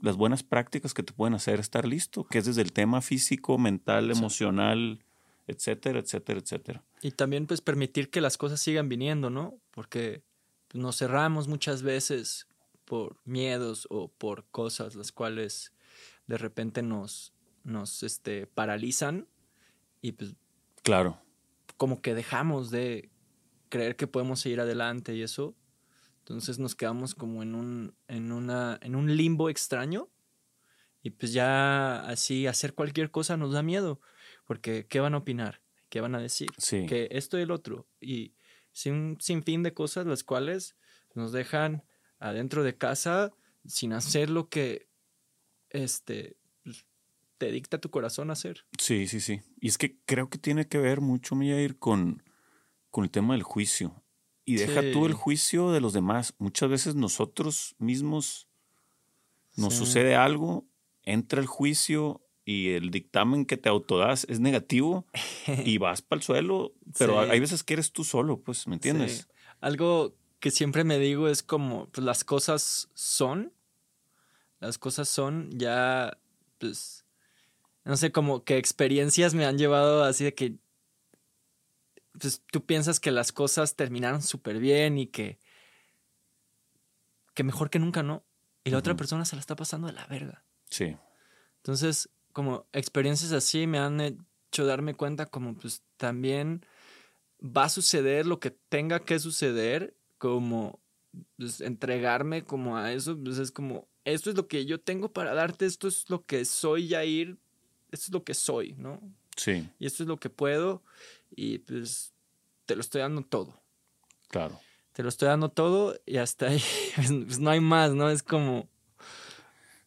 las buenas prácticas que te pueden hacer estar listo, que es desde el tema físico, mental, emocional, etcétera, etcétera, etcétera. Y también pues permitir que las cosas sigan viniendo, ¿no? Porque nos cerramos muchas veces por miedos o por cosas las cuales de repente nos, nos este, paralizan y pues... Claro. Como que dejamos de creer que podemos seguir adelante y eso. Entonces nos quedamos como en un, en una, en un limbo extraño. Y pues ya así hacer cualquier cosa nos da miedo. Porque ¿qué van a opinar? ¿Qué van a decir? Sí. Que esto y el otro. Y sin sinfín de cosas las cuales nos dejan adentro de casa sin hacer lo que este, pues, te dicta tu corazón hacer. Sí, sí, sí. Y es que creo que tiene que ver mucho, ir con, con el tema del juicio. Y deja tú el juicio de los demás. Muchas veces nosotros mismos nos sucede algo, entra el juicio y el dictamen que te autodas es negativo y vas para el suelo, pero hay veces que eres tú solo, pues, ¿me entiendes? Algo que siempre me digo es como, pues las cosas son, las cosas son ya, pues, no sé, como que experiencias me han llevado así de que, pues tú piensas que las cosas terminaron súper bien y que, que mejor que nunca, ¿no? Y la otra persona se la está pasando de la verga. Sí. Entonces, como experiencias así me han hecho darme cuenta como pues también va a suceder lo que tenga que suceder, como pues, entregarme como a eso, pues es como, esto es lo que yo tengo para darte, esto es lo que soy, Jair, esto es lo que soy, ¿no? Sí. Y esto es lo que puedo y pues te lo estoy dando todo. Claro. Te lo estoy dando todo y hasta ahí pues, no hay más, ¿no? Es como...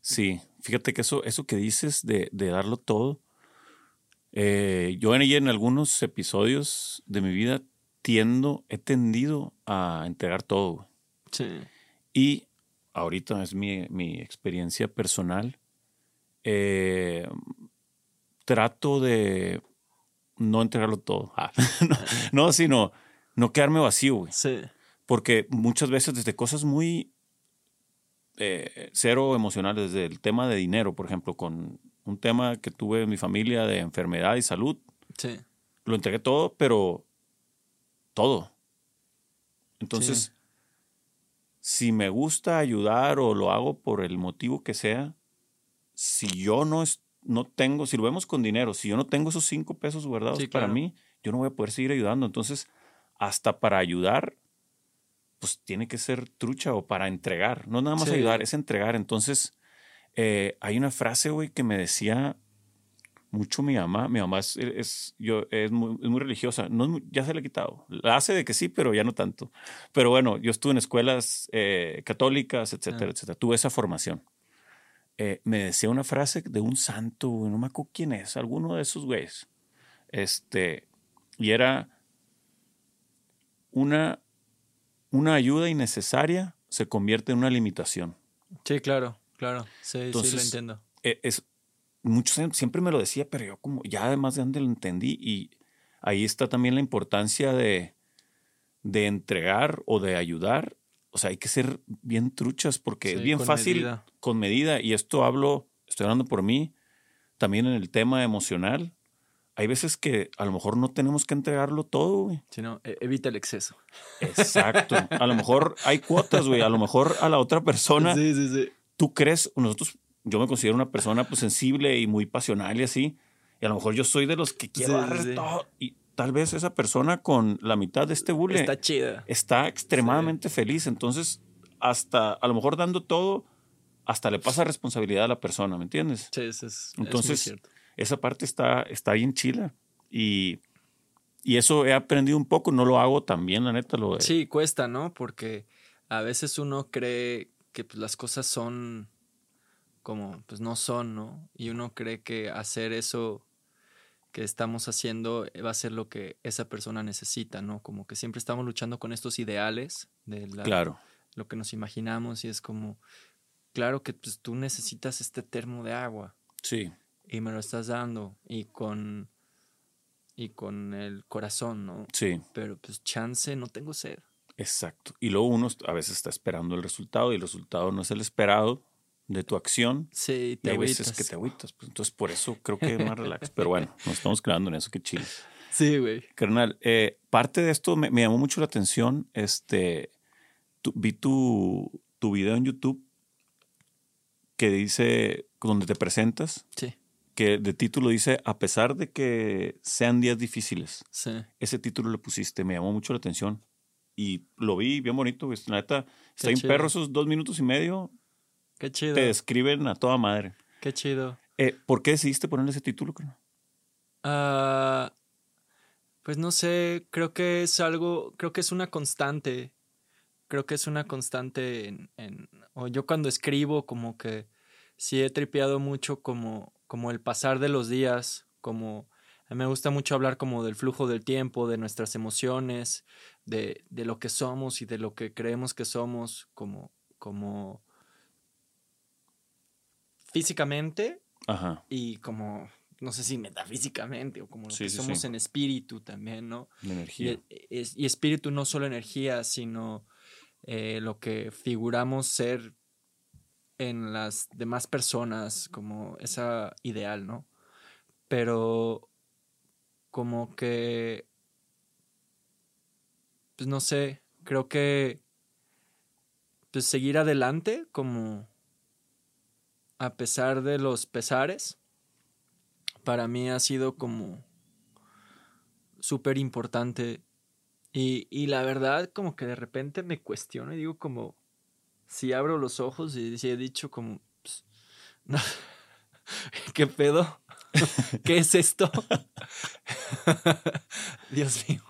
Sí, fíjate que eso, eso que dices de, darlo todo, eh, yo en, en algunos episodios de mi vida tiendo, he tendido a entregar todo. Sí. Y ahorita es mi, experiencia personal. Eh, trato de no entregarlo todo. Ah, no, sino no quedarme vacío, güey. Sí. Porque muchas veces desde cosas muy eh, cero emocionales, desde el tema de dinero, por ejemplo, con un tema que tuve en mi familia de enfermedad y salud. Sí. Lo entregué todo, pero todo. Entonces, si me gusta ayudar o lo hago por el motivo que sea, si yo no, es, no tengo, si lo vemos con dinero, si yo no tengo esos cinco pesos guardados para mí, yo no voy a poder seguir ayudando. Entonces, hasta para ayudar, pues tiene que ser trucha o para entregar. No nada más ayudar, es entregar. Entonces, eh, hay una frase, güey, que me decía mucho mi mamá. Mi mamá es, yo, es, muy, religiosa. No ya se le ha quitado. La hace de que sí, pero ya no tanto. Pero bueno, yo estuve en escuelas eh, católicas, etcétera, ah. etcétera. Tuve esa formación. Eh, me decía una frase de un santo, no me acuerdo quién es, alguno de esos güeyes. Este, y era una una ayuda innecesaria se convierte en una limitación. Sí, claro, claro. Sí, sí, lo entiendo. E, es, muchos siempre me lo decía, pero yo como ya además de donde lo entendí y ahí está también la importancia de, de entregar o de ayudar. O sea, hay que ser bien truchas porque es bien fácil con medida y esto hablo, estoy hablando por mí, también en el tema emocional hay veces que a lo mejor no tenemos que entregarlo todo, güey. Sino e, evita el exceso. Exacto. A lo mejor hay cuotas, güey. A lo mejor a la otra persona. Sí, sí, sí. Tú crees, nosotros, yo me considero una persona pues sensible y muy pasional y así. Y a lo mejor yo soy de los que quiero darle todo. Y tal vez esa persona con la mitad de este bule. Está chida. Está extremadamente feliz. Entonces, hasta a lo mejor dando todo, hasta le pasa responsabilidad a la persona, ¿me entiendes? Sí, eso es, Entonces, es cierto esa parte está, está bien chila. Y, y eso he aprendido un poco, no lo hago tan bien, la neta. Lo Sí, cuesta, ¿no? Porque a veces uno cree que pues, las cosas son como, pues no son, ¿no? Y uno cree que hacer eso que estamos haciendo va a ser lo que esa persona necesita, ¿no? Como que siempre estamos luchando con estos ideales de claro. lo que nos imaginamos y es como, claro que pues, tú necesitas este termo de agua. Sí y me lo estás dando y con y con el corazón, ¿no? Sí. Pero pues chance, no tengo sed. Exacto. Y luego uno a veces está esperando el resultado y el resultado no es el esperado de tu acción. Sí, te y hay veces que te agüitas. Pues, entonces por eso creo que es más relax. Pero bueno, nos estamos quedando en eso, qué chido. Sí, güey. Carnal, eh, parte de esto me, llamó mucho la atención. Este, vi tu, tu video en YouTube que dice, donde te presentas. Sí que de título dice, a pesar de que sean días difíciles. Sí. Ese título lo pusiste, me llamó mucho la atención. Y lo vi bien bonito, La neta, está en perro esos dos minutos y medio. Qué chido. Te describen a toda madre. Qué chido. Eh, ¿Por qué decidiste ponerle ese título, creo? Ah, pues no sé, creo que es algo, creo que es una constante. Creo que es una constante en, en o yo cuando escribo como que sí he tripeado mucho como como el pasar de los días, como a mí me gusta mucho hablar como del flujo del tiempo, de nuestras emociones, de, de lo que somos y de lo que creemos que somos, como, como físicamente Ajá. y como, no sé si metafísicamente o como lo que somos en espíritu también, ¿no? energía. Y, y, espíritu no solo energía, sino eh, lo que figuramos ser en las demás personas, como esa ideal, ¿no? Pero como que, pues no sé, creo que pues seguir adelante como a pesar de los pesares, para mí ha sido como súper importante. Y, y, la verdad, como que de repente me cuestiono y digo como, si abro los ojos y si he dicho como, pues, no, ¿qué pedo? ¿Qué es esto? Dios mío.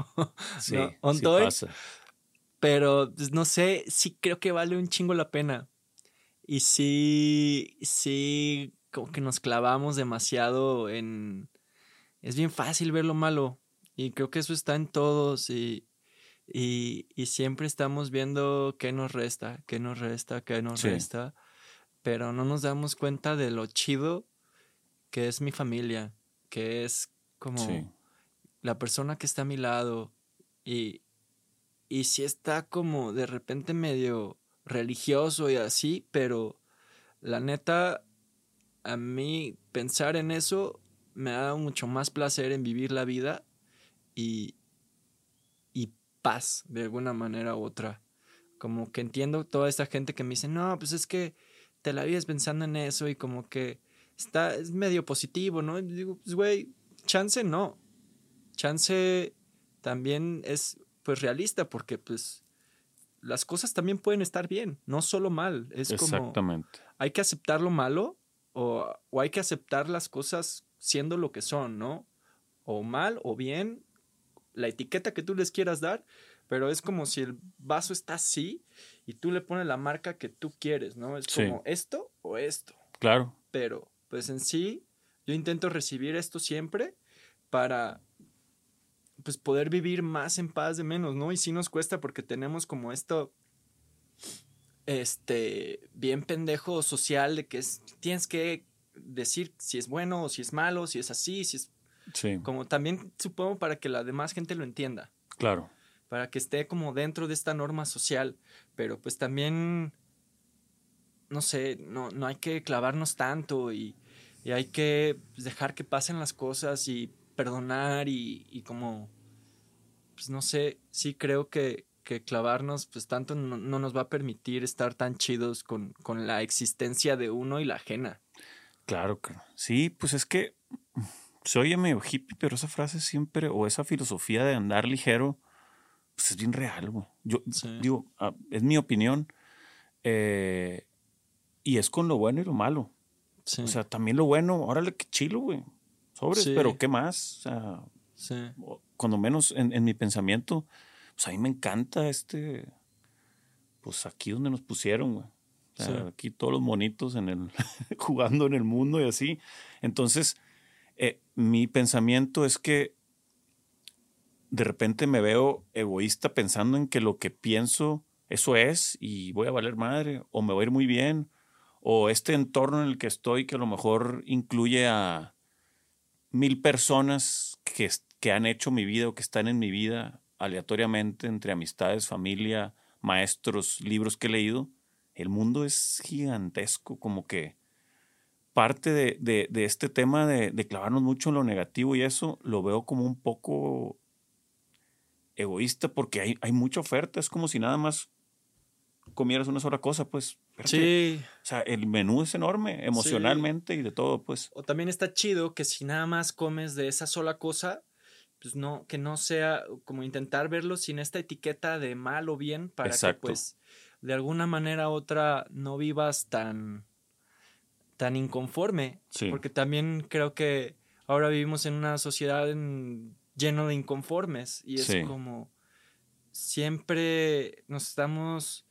Sí, ¿no? sí pasa. Pero, pues, no sé, sí creo que vale un chingo la pena. Y sí, sí, como que nos clavamos demasiado en... Es bien fácil ver lo malo. Y creo que eso está en todos. Y, y, y siempre estamos viendo qué nos resta, qué nos resta, qué nos Sí. resta. Pero no nos damos cuenta de lo chido que es mi familia. Que es como Sí. la persona que está a mi lado. Y, y sí está como de repente medio religioso y así, pero la neta, a mí pensar en eso me da mucho más placer en vivir la vida y, y paz de alguna manera u otra. Como que entiendo toda esta gente que me dice, no, pues es que te la vives pensando en eso y como que está, es medio positivo, ¿no? Y digo, pues güey, chance no. Chance también es pues realista porque pues las cosas también pueden estar bien, no solo mal. Es como Exactamente. hay que aceptar lo malo o, o hay que aceptar las cosas siendo lo que son, ¿no? O mal o bien, la etiqueta que tú les quieras dar, pero es como si el vaso está así y tú le pones la marca que tú quieres, ¿no? Es Sí. como esto o esto, Claro. pero pues en sí yo intento recibir esto siempre para pues poder vivir más en paz de menos, ¿no? Y sí nos cuesta porque tenemos como esto este bien pendejo social de que es, tienes que decir si es bueno o si es malo, si es así, si es Sí. como también supongo para que la demás gente lo entienda, Claro. para que esté como dentro de esta norma social, pero pues también no sé, no, no hay que clavarnos tanto y, y hay que pues, dejar que pasen las cosas y perdonar y, y como, pues no sé, sí creo que, que clavarnos pues tanto no, no nos va a permitir estar tan chidos con, con la existencia de uno y la ajena. Claro, claro. Sí, pues es que se oye medio hippie, pero esa frase siempre, o esa filosofía de andar ligero, pues es bien real, güey. Yo Sí. digo, ah, es mi opinión. eh, y es con lo bueno y lo malo. Sí, O sea, también lo bueno, órale, qué chilo, güey. Sobres, Sí. pero ¿qué más? O sea, sí, cuando menos en, en mi pensamiento, pues a mí me encanta este, pues aquí donde nos pusieron, güey. O sea, Sí. aquí todos los monitos en el, jugando en el mundo y así. Entonces, eh, mi pensamiento es que de repente me veo egoísta pensando en que lo que pienso, eso es, y voy a valer madre, o me va a ir muy bien, o este entorno en el que estoy, que a lo mejor incluye a mil personas que, que han hecho mi vida o que están en mi vida aleatoriamente entre amistades, familia, maestros, libros que he leído. El mundo es gigantesco, como que parte de, de- de este tema de, de clavarnos mucho en lo negativo y eso lo veo como un poco egoísta porque hay, hay mucha oferta. Es como si nada más comieras una sola cosa, pues. Espérate. sí. O sea, el menú es enorme, emocionalmente y de todo, pues. O también está chido que si nada más comes de esa sola cosa, pues no, que no sea como intentar verlo sin esta etiqueta de mal o bien para Exacto. que pues de alguna manera u otra no vivas tan tan inconforme, Sí. porque también creo que ahora vivimos en una sociedad en- lleno de inconformes y es Sí. como siempre nos estamos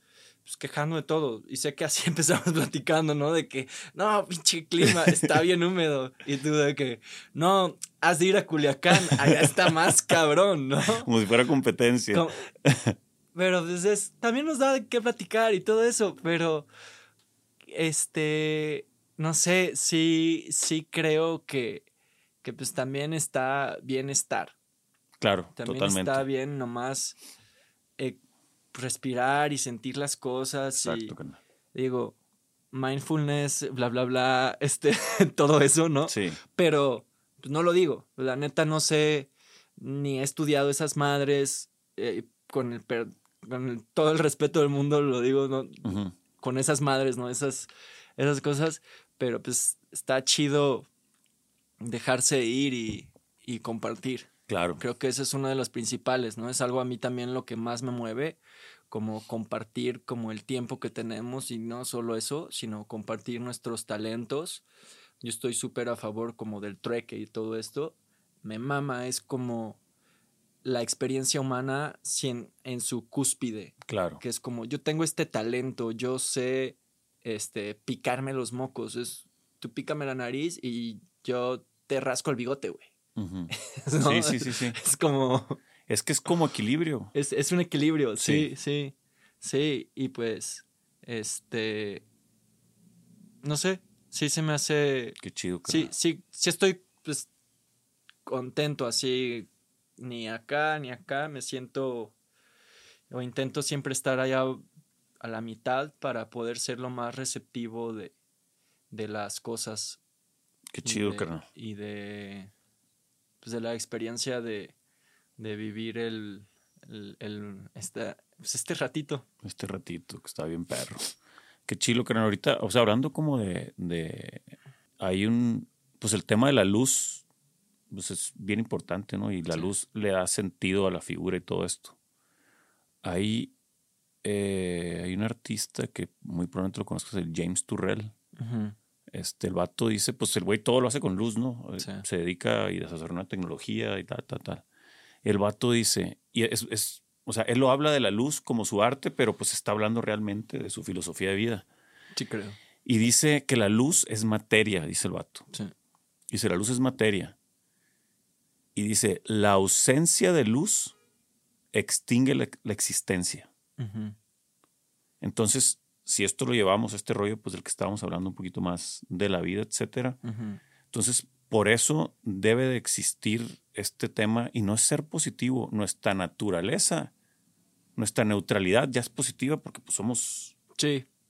pues, quejando de todo. Y sé que así empezamos platicando, ¿no? De que, no, pinche clima, está bien húmedo. Y tú de que, no, has de ir a Culiacán, allá está más cabrón, ¿no? Como si fuera competencia. pero pues también nos da de qué platicar y todo eso, pero, este, no sé, sí, sí creo que, que pues también está bien estar. Claro, también está bien nomás eh, respirar y sentir las cosas. Exacto, y, digo, mindfulness, bla, bla, bla, este, todo eso, ¿no? Sí. Pero pues, no lo digo. La neta no sé, ni he estudiado esas madres eh, con, el con todo el respeto del mundo, lo digo, ¿no? Con esas madres, ¿no? Esas, esas cosas. Pero pues está chido dejarse ir y, y compartir. Claro. Creo que ese es uno de los principales, ¿no? Es algo a mí también lo que más me mueve, como compartir como el tiempo que tenemos y no solo eso, sino compartir nuestros talentos. Yo estoy súper a favor como del trueque y todo esto. Me mama, es como la experiencia humana en, en su cúspide. Claro. Que es como, yo tengo este talento, yo sé este, picarme los mocos. Es, tú pícame la nariz y yo te rasco el bigote, güey. Sí, sí, sí, sí. Es como... Es que es como equilibrio. Es, un equilibrio, sí, sí, sí, Y pues, este... No sé, sí se me hace... Qué chido. Sí, sí, sí estoy pues, contento así. Ni acá, ni acá. Me siento... O intento siempre estar allá a la mitad para poder ser lo más receptivo de, de las cosas. Qué chido, carnal. Y de pues, de la experiencia de, vivir el, este, pues, este ratito. Este ratito, que está bien perro. Qué chilo, que ahorita, o sea, hablando como de, de, hay un, pues el tema de la luz, pues es bien importante, ¿no? Y la luz le da sentido a la figura y todo esto. Hay, eh, hay un artista que muy probablemente lo conozcas, el James Turrell. Este, el vato dice, pues el güey todo lo hace con luz, ¿no? Se dedica y desarrolla una tecnología y tal, tal, tal. El vato dice, y es, es, o sea, él lo habla de la luz como su arte, pero pues está hablando realmente de su filosofía de vida. Sí, creo. Y dice que la luz es materia, dice el vato. Sí. Dice, la luz es materia. Y dice, la ausencia de luz extingue la, existencia. Entonces, si esto lo llevamos a este rollo, pues del que estábamos hablando un poquito más de la vida, etcétera. Entonces, por eso debe de existir este tema y no es ser positivo. Nuestra naturaleza, nuestra neutralidad ya es positiva porque pues somos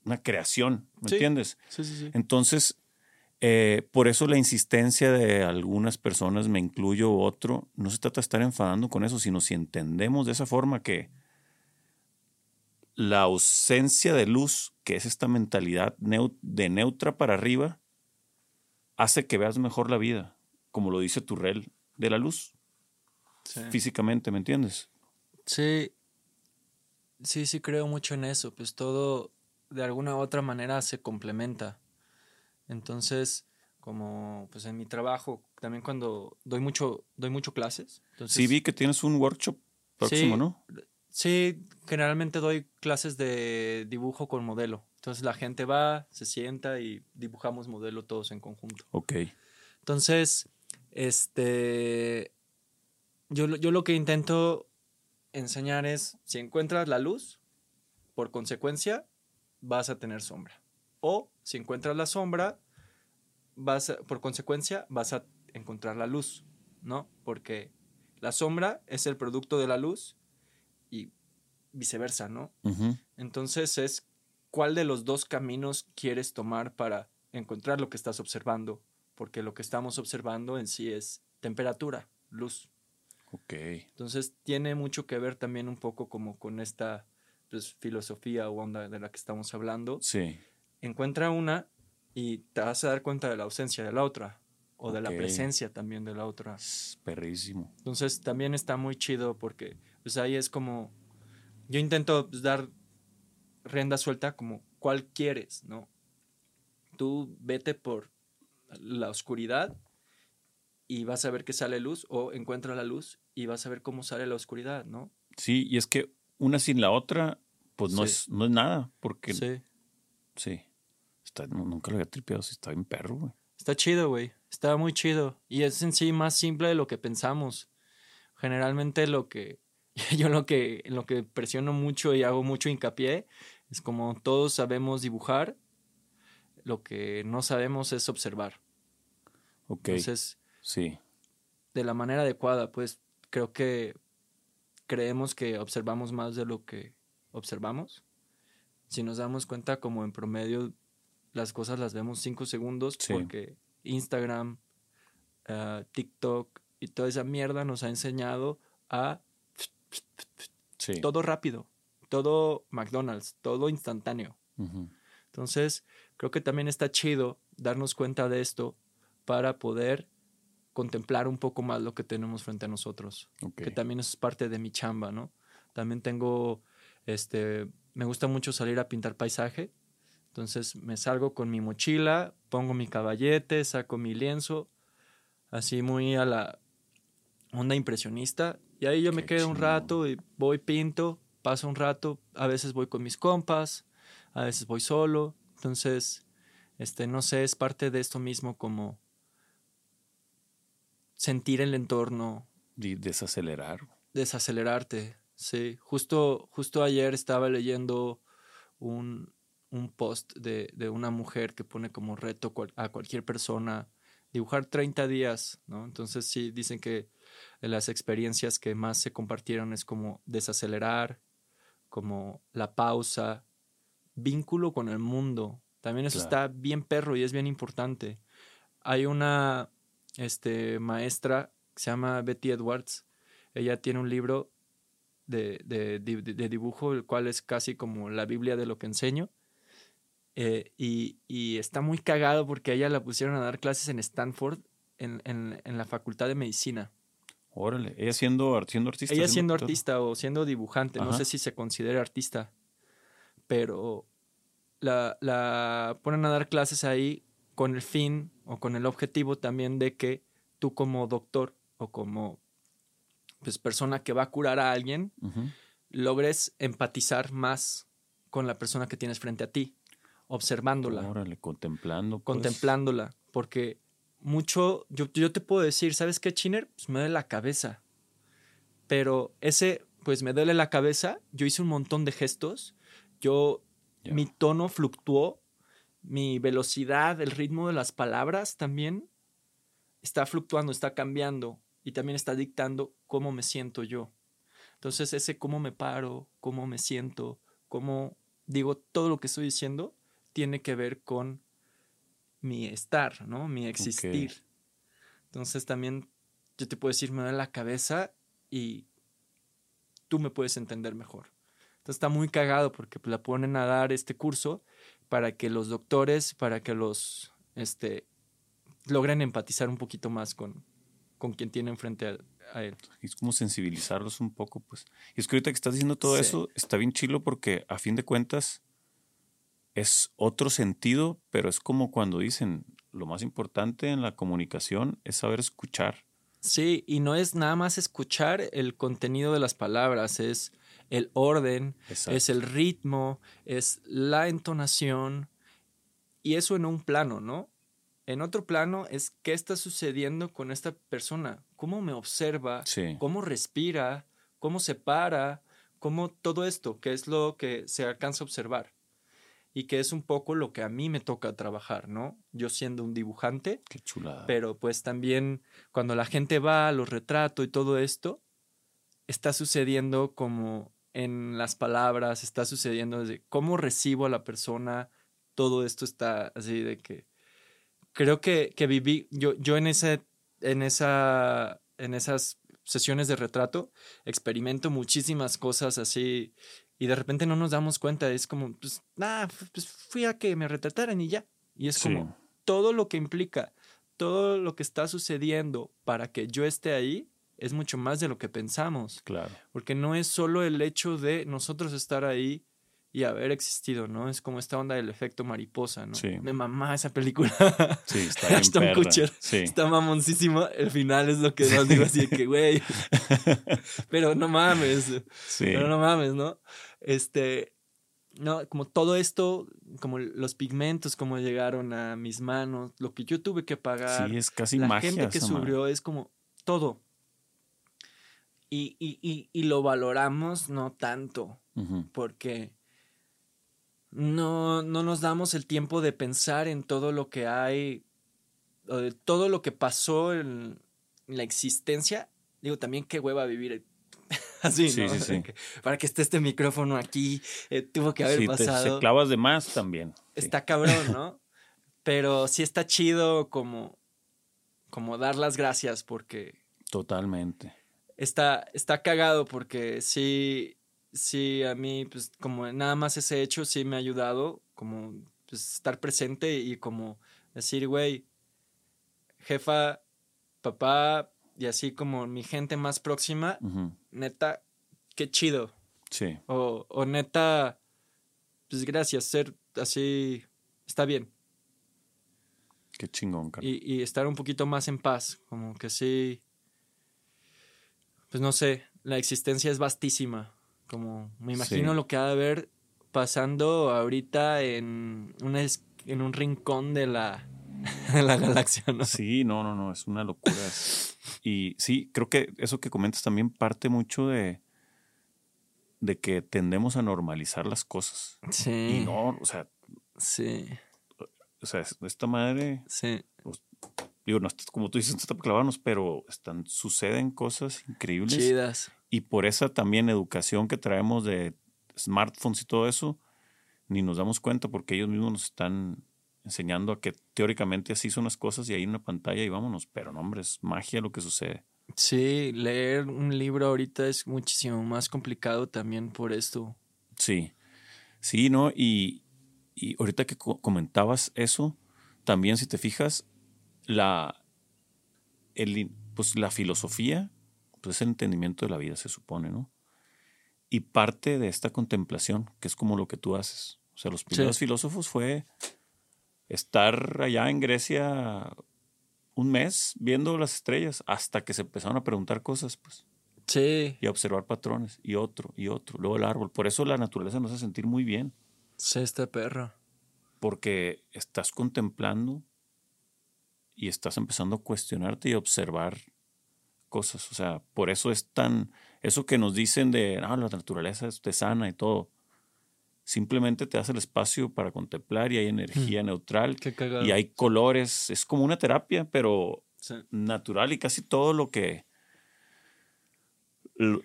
una creación, ¿me entiendes? Sí, sí, sí. Entonces, eh, por eso la insistencia de algunas personas, me incluyo otro, no se trata de estar enfadando con eso, sino si entendemos de esa forma que la ausencia de luz, que es esta mentalidad de neutra para arriba, hace que veas mejor la vida, como lo dice Turrell, de la luz. Físicamente, ¿me entiendes? Sí, sí, sí creo mucho en eso, pues todo de alguna u otra manera se complementa. Entonces, como pues en mi trabajo, también cuando doy mucho, doy mucho clases. sí, vi que tienes un workshop próximo, ¿no? Sí, generalmente doy clases de dibujo con modelo. Entonces la gente va, se sienta y dibujamos modelo todos en conjunto. Ok. Entonces, este, yo, yo lo que intento enseñar es, si encuentras la luz, por consecuencia, vas a tener sombra. O si encuentras la sombra, vas por consecuencia, vas a encontrar la luz, ¿no? Porque la sombra es el producto de la luz y viceversa, ¿no? Entonces es cuál de los dos caminos quieres tomar para encontrar lo que estás observando, porque lo que estamos observando en sí es temperatura, luz. Ok. Entonces tiene mucho que ver también un poco como con esta pues, filosofía o onda de la que estamos hablando. Sí. Encuentra una y te vas a dar cuenta de la ausencia de la otra o de la presencia también de la otra. Es perrísimo. Entonces también está muy chido porque pues ahí es como, yo intento pues, dar rienda suelta como cuál quieres, ¿no? Tú vete por la oscuridad y vas a ver que sale luz o encuentra la luz y vas a ver cómo sale la oscuridad, ¿no? Sí, y es que una sin la otra, pues no, Sí. es, no es nada, porque Sí. sí. Está, nu- nunca lo había tripeado, sí, está bien perro, güey. Está chido, güey. Está muy chido. Y es en sí más simple de lo que pensamos. Generalmente lo que yo lo que lo que presiono mucho y hago mucho hincapié es como todos sabemos dibujar, lo que no sabemos es observar. Ok, Entonces, sí, de la manera adecuada, pues creo que creemos que observamos más de lo que observamos. Si nos damos cuenta, como en promedio, las cosas las vemos cinco segundos Sí. porque Instagram, ah, TikTok y toda esa mierda nos ha enseñado a sí. todo rápido, todo McDonald's, todo instantáneo. Entonces, creo que también está chido darnos cuenta de esto para poder contemplar un poco más lo que tenemos frente a nosotros, que también es parte de mi chamba, ¿no? También tengo, este, me gusta mucho salir a pintar paisaje, entonces me salgo con mi mochila, pongo mi caballete, saco mi lienzo, así muy a la onda impresionista, y ahí yo me quedo un rato y voy, pinto, paso un rato, a veces voy con mis compas, a veces voy solo, entonces, este, no sé, es parte de esto mismo como sentir el entorno, Y desacelerar. desacelerarte, sí. Justo, justo ayer estaba leyendo un, un post de, de una mujer que pone como reto cual- a cualquier persona dibujar 30 días, ¿no? Entonces sí, dicen que las experiencias que más se compartieron es como desacelerar, como la pausa, vínculo con el mundo. También eso Claro. está bien perro y es bien importante. Hay una este, maestra que se llama Betty Edwards. Ella tiene un libro de, de- de- de dibujo, el cual es casi como la Biblia de lo que enseño. Eh, y, y está muy cagado porque a ella la pusieron a dar clases en Stanford, en, en- en la Facultad de Medicina. Órale, ella siendo, siendo artista. Ella siendo artista o siendo dibujante, no sé si se considera artista, pero la, la ponen a dar clases ahí con el fin o con el objetivo también de que tú como doctor o como pues, persona que va a curar a alguien, logres empatizar más con la persona que tienes frente a ti, observándola Órale, contemplando. pues. contemplándola, porque mucho, yo, yo te puedo decir, ¿sabes qué, Chiner? Pues me duele la cabeza, pero ese, pues me duele la cabeza, yo hice un montón de gestos, yo, mi tono fluctuó, mi velocidad, el ritmo de las palabras también está fluctuando, está cambiando y también está dictando cómo me siento yo. Entonces ese cómo me paro, cómo me siento, cómo digo todo lo que estoy diciendo, tiene que ver con mi estar, ¿no? Mi existir. Entonces también yo te puedo decir, me duele la cabeza y tú me puedes entender mejor. Entonces está muy cagado porque la ponen a dar este curso para que los doctores, para que los, este, logren empatizar un poquito más con, con quien tienen frente a, a él. Es como sensibilizarlos un poco, pues. Y es que ahorita que estás diciendo todo Sí. eso, está bien chilo porque a fin de cuentas es otro sentido, pero es como cuando dicen, lo más importante en la comunicación es saber escuchar. Sí, y no es nada más escuchar el contenido de las palabras, es el orden, Exacto. es el ritmo, es la entonación, y eso en un plano, ¿no? En otro plano es qué está sucediendo con esta persona, cómo me observa, Sí. cómo respira, cómo se para, cómo todo esto, que es lo que se alcanza a observar. Y que es un poco lo que a mí me toca trabajar, ¿no? Yo siendo un dibujante, Qué chulada. pero pues también cuando la gente va a los retratos y todo esto, está sucediendo como en las palabras, está sucediendo desde cómo recibo a la persona, todo esto está así de que creo que, que viví, yo, yo en ese, en esa, en esas sesiones de retrato, experimento muchísimas cosas así y de repente no nos damos cuenta, es como, pues, nada, pues fui a que me retrataran y ya. Y es Sí. como todo lo que implica, todo lo que está sucediendo para que yo esté ahí, es mucho más de lo que pensamos. Claro. Porque no es solo el hecho de nosotros estar ahí y haber existido, ¿no? Es como esta onda del efecto mariposa, ¿no? Sí. Me mamá esa película. Sí, está bien Ashton perra. Kutcher. Sí. Está mamoncísimo. El final es lo que más digo así de que, güey. Pero no mames. Sí. Pero no mames, ¿no? Este. no, como todo esto, como los pigmentos, como llegaron a mis manos, lo que yo tuve que pagar. Sí, es casi la magia gente que subió es como todo. Y, y, y, y lo valoramos no tanto, porque no, no nos damos el tiempo de pensar en todo lo que hay, o de todo lo que pasó en la existencia. Digo, también qué hueva vivir así, Sí, ¿no? sí, sí. Para que esté este micrófono aquí, eh, tuvo que haber Sí, te, pasado se clavas de más también. Está cabrón, ¿no? Pero sí está chido como, como dar las gracias porque Totalmente. está, está cagado porque sí, sí, a mí, pues como nada más ese hecho sí me ha ayudado como pues, estar presente y como decir, güey, jefa, papá y así como mi gente más próxima, neta, qué chido. Sí. O, o neta, pues gracias, ser así, está bien. Qué chingón, carnal. y, y estar un poquito más en paz, como que sí, pues no sé, la existencia es vastísima, como me imagino Sí. lo que ha de haber pasando ahorita en, una en un rincón de la, la galaxia, ¿no? Sí, no, no, no, es una locura. Y sí, creo que eso que comentas también parte mucho de, de que tendemos a normalizar las cosas. Sí, Y no, o sea, sí, o sea, es- esta madre, sí, digo, no como tú dices, no está para clavarnos, pero están, suceden cosas increíbles. chidas. Y por esa también educación que traemos de smartphones y todo eso, ni nos damos cuenta porque ellos mismos nos están enseñando a que teóricamente así son las cosas y ahí en una pantalla y vámonos. Pero no, hombre, es magia lo que sucede. Sí, leer un libro ahorita es muchísimo más complicado también por esto. Sí, sí, ¿no? Y, y ahorita que co- comentabas eso, también si te fijas, la, el, pues la filosofía, pues es el entendimiento de la vida, se supone, ¿no? Y parte de esta contemplación, que es como lo que tú haces. O sea, los primeros filósofos fue estar allá en Grecia un mes viendo las estrellas hasta que se empezaron a preguntar cosas, pues Sí, y a observar patrones, y otro, y otro, luego el árbol. Por eso la naturaleza nos hace sentir muy bien, sí, este perro. porque estás contemplando y estás empezando a cuestionarte y observar cosas. O sea, por eso es tan, eso que nos dicen de, ah, la naturaleza es- te sana y todo, simplemente te das el espacio para contemplar y hay energía neutral Qué cagado. y hay colores, es como una terapia, pero Sí. natural y casi todo lo que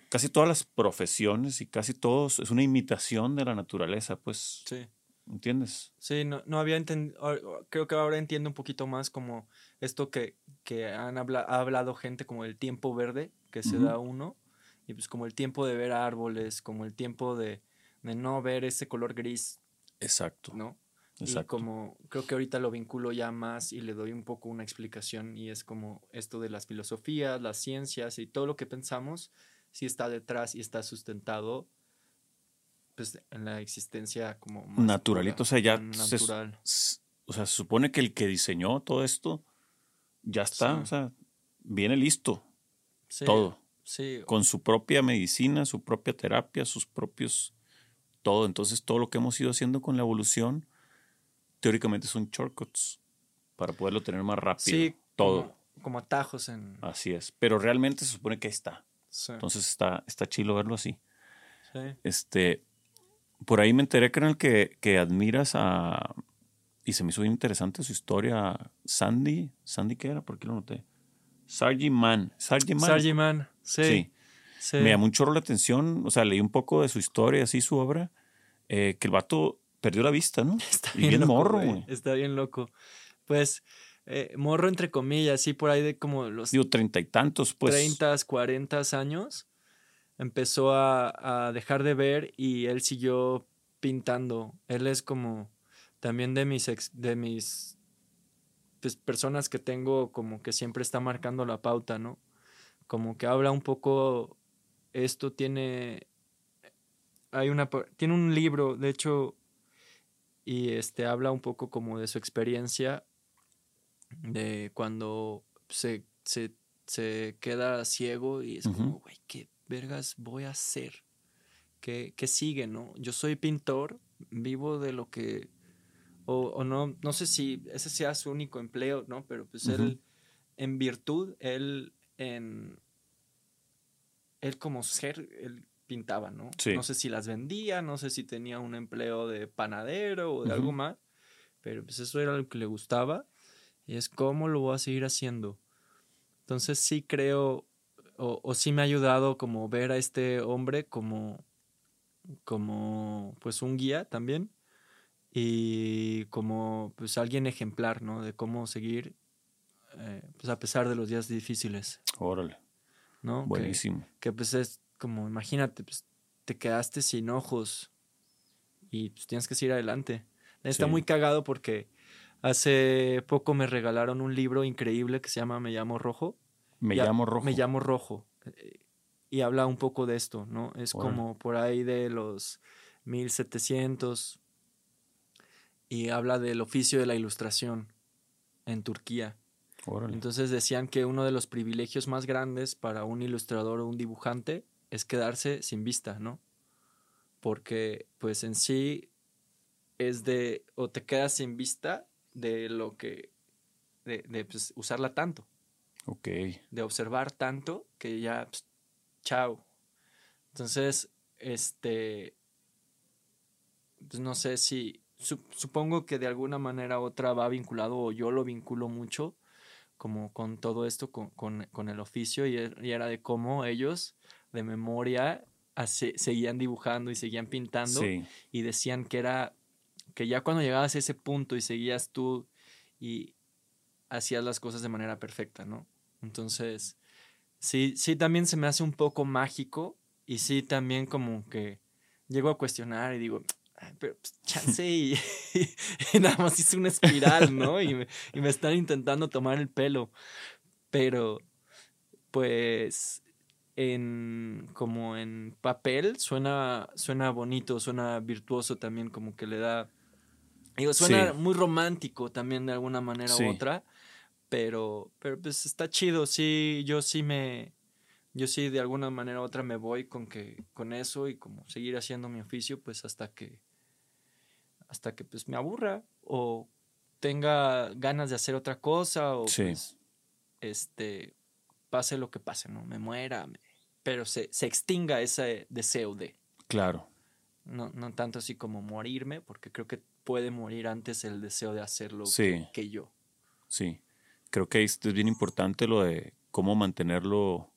casi todas las profesiones y casi todos es una imitación de la naturaleza, pues, Sí. ¿entiendes? Sí, no, no había entendido, creo que ahora entiendo un poquito más como esto que, que han habla, ha hablado gente como el tiempo verde que se da uno, y pues como el tiempo de ver árboles, como el tiempo de, de no ver ese color gris, Exacto. ¿no? Y Exacto. como creo que ahorita lo vinculo ya más y le doy un poco una explicación y es como esto de las filosofías, las ciencias y todo lo que pensamos, sí está detrás y está sustentado pues en la existencia como más Naturalito, pura, o sea, ya se- natural. S- O sea, se supone que el que diseñó todo esto ya está, Sí. o sea, viene listo, Sí, todo, Sí, con su propia medicina, su propia terapia, sus propios, todo. Entonces, todo lo que hemos ido haciendo con la evolución, teóricamente son shortcuts para poderlo tener más rápido. sí, todo. Como, como atajos en. Así es. Pero realmente se supone que ahí está. Sí, Entonces está, está chilo verlo así. sí. Este, por ahí me enteré, canal, que, que admiras a. Y se me hizo bien interesante su historia. Sandy. ¿Sandy qué era? ¿Por qué lo noté? Sargy Man. Man, sí. Sí. Sí. Me llamó un chorro la atención. O sea, leí un poco de su historia, así su obra. eh, que el vato perdió la vista, ¿no? Está y bien loco, morro, güey. Está bien loco. Pues, eh, morro entre comillas, sí, por ahí de como los Digo, treinta y tantos, pues. 30, 40 años, empezó a, a dejar de ver y él siguió pintando. Él es como también de mis ex- de mis pues, personas que tengo como que siempre está marcando la pauta, ¿no? Como que habla un poco esto tiene hay una tiene un libro, de hecho y este habla un poco como de su experiencia de cuando se, se, se queda ciego y es como, güey, ¿qué vergas voy a hacer? ¿Qué, ¿Qué sigue, no? Yo soy pintor, vivo de lo que, o, o no, no sé si ese sea su único empleo, ¿no? Pero pues él, en virtud, él en, él como ser, él pintaba, ¿no? Sí. No sé si las vendía, no sé si tenía un empleo de panadero o de algo más, pero pues eso era lo que le gustaba y es cómo lo voy a seguir haciendo. Entonces sí creo, o, o sí me ha ayudado como ver a este hombre como, como pues un guía también y como pues alguien ejemplar, ¿no? De cómo seguir eh, pues a pesar de los días difíciles, Órale. Buenísimo. que pues es como, imagínate, pues te quedaste sin ojos y pues tienes que seguir adelante. Está Sí. muy cagado porque hace poco me regalaron un libro increíble que se llama Me llamo Rojo. Me llamo Rojo. Me llamo Rojo. eh, Y habla un poco de esto, ¿no? Es como por ahí de los 1700 y habla del oficio de la ilustración en Turquía. Órale. Entonces decían que uno de los privilegios más grandes para un ilustrador o un dibujante es quedarse sin vista, ¿no? Porque pues en sí es de o te quedas sin vista de lo que de, de, pues, usarla tanto, ok. de observar tanto que ya pues, chao. Entonces, este pues no sé si su- supongo que de alguna manera u otra va vinculado o yo lo vinculo mucho como con todo esto, con, con- con el oficio y, er- y era de cómo ellos de memoria hace- seguían dibujando y seguían pintando Sí. y decían que era que ya cuando llegabas a ese punto y seguías tú y hacías las cosas de manera perfecta, ¿no? Entonces, sí, sí también se me hace un poco mágico y sí también como que llego a cuestionar y digo, "Ay, pero pues, chance y, y nada más hice una espiral, ¿no? Y me, y me están intentando tomar el pelo. Pero, pues, en como en papel suena, suena bonito, suena virtuoso también, como que le da. Digo, suena Sí. muy romántico también de alguna manera Sí. u otra. Pero, pero pues está chido. Sí, yo sí me. Yo sí de alguna manera u otra me voy con que, con eso y como seguir haciendo mi oficio, pues hasta que. Hasta que pues me aburra. O tenga ganas de hacer otra cosa. O Sí. pues. Este. Pase lo que pase, ¿no? Me muera. me- pero se, se extinga ese deseo de. Claro. No, no tanto así como morirme, porque creo que puede morir antes el deseo de hacerlo Sí. que, que yo. Sí. Creo que esto es bien importante lo de cómo mantenerlo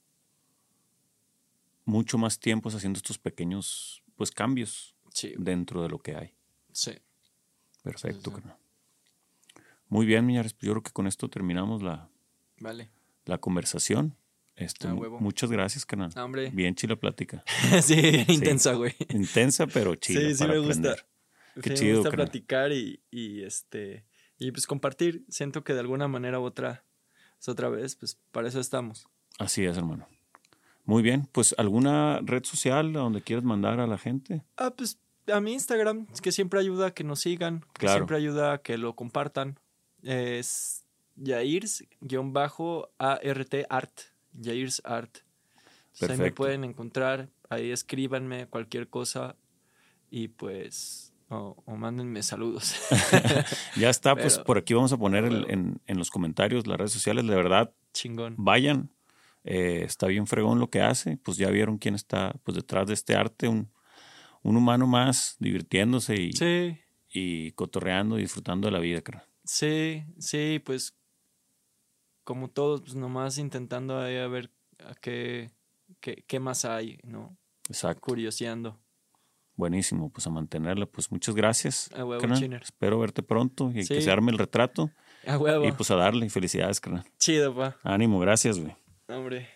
mucho más tiempos haciendo estos pequeños pues cambios Sí, dentro de lo que hay. sí. Perfecto, Sí. Muy bien, Miñares. Pues yo creo que con esto terminamos la, Vale. la conversación. Este, Ah, muchas gracias, canal. Ah. Bien chila plática. sí, bien intensa, güey. Intensa, pero chila Sí, sí para me gusta. aprender. Qué Sí, chido, me gusta platicar y, y este y pues compartir. Siento que de alguna manera u otra, es otra vez, pues para eso estamos. Así es, hermano. Muy bien. Pues, ¿alguna red social a donde quieras mandar a la gente? Ah, pues a mi Instagram, que siempre ayuda a que nos sigan, que Claro. siempre ayuda a que lo compartan. Es Jairs-ART, Art. Jairs Art. Entonces, ahí me pueden encontrar, ahí escríbanme cualquier cosa y pues, o, o mándenme saludos. Ya está, pues por aquí vamos a poner el- en, en los comentarios las redes sociales. De verdad, Chingón. vayan. Eh, está bien fregón lo que hace. Pues ya vieron quién está pues detrás de este arte. Un, un humano más divirtiéndose y, Sí, y cotorreando y disfrutando de la vida, creo. sí, sí, pues como todos, pues nomás intentando ahí a ver a qué, qué, qué más hay, ¿no? Exacto. Curioseando. Buenísimo, pues a mantenerla. Pues muchas gracias. A huevo. Espero verte pronto y que se arme el retrato. A huevo. Y pues a darle. Felicidades, carnal. Chido, pa. Ánimo, gracias, güey. Hombre.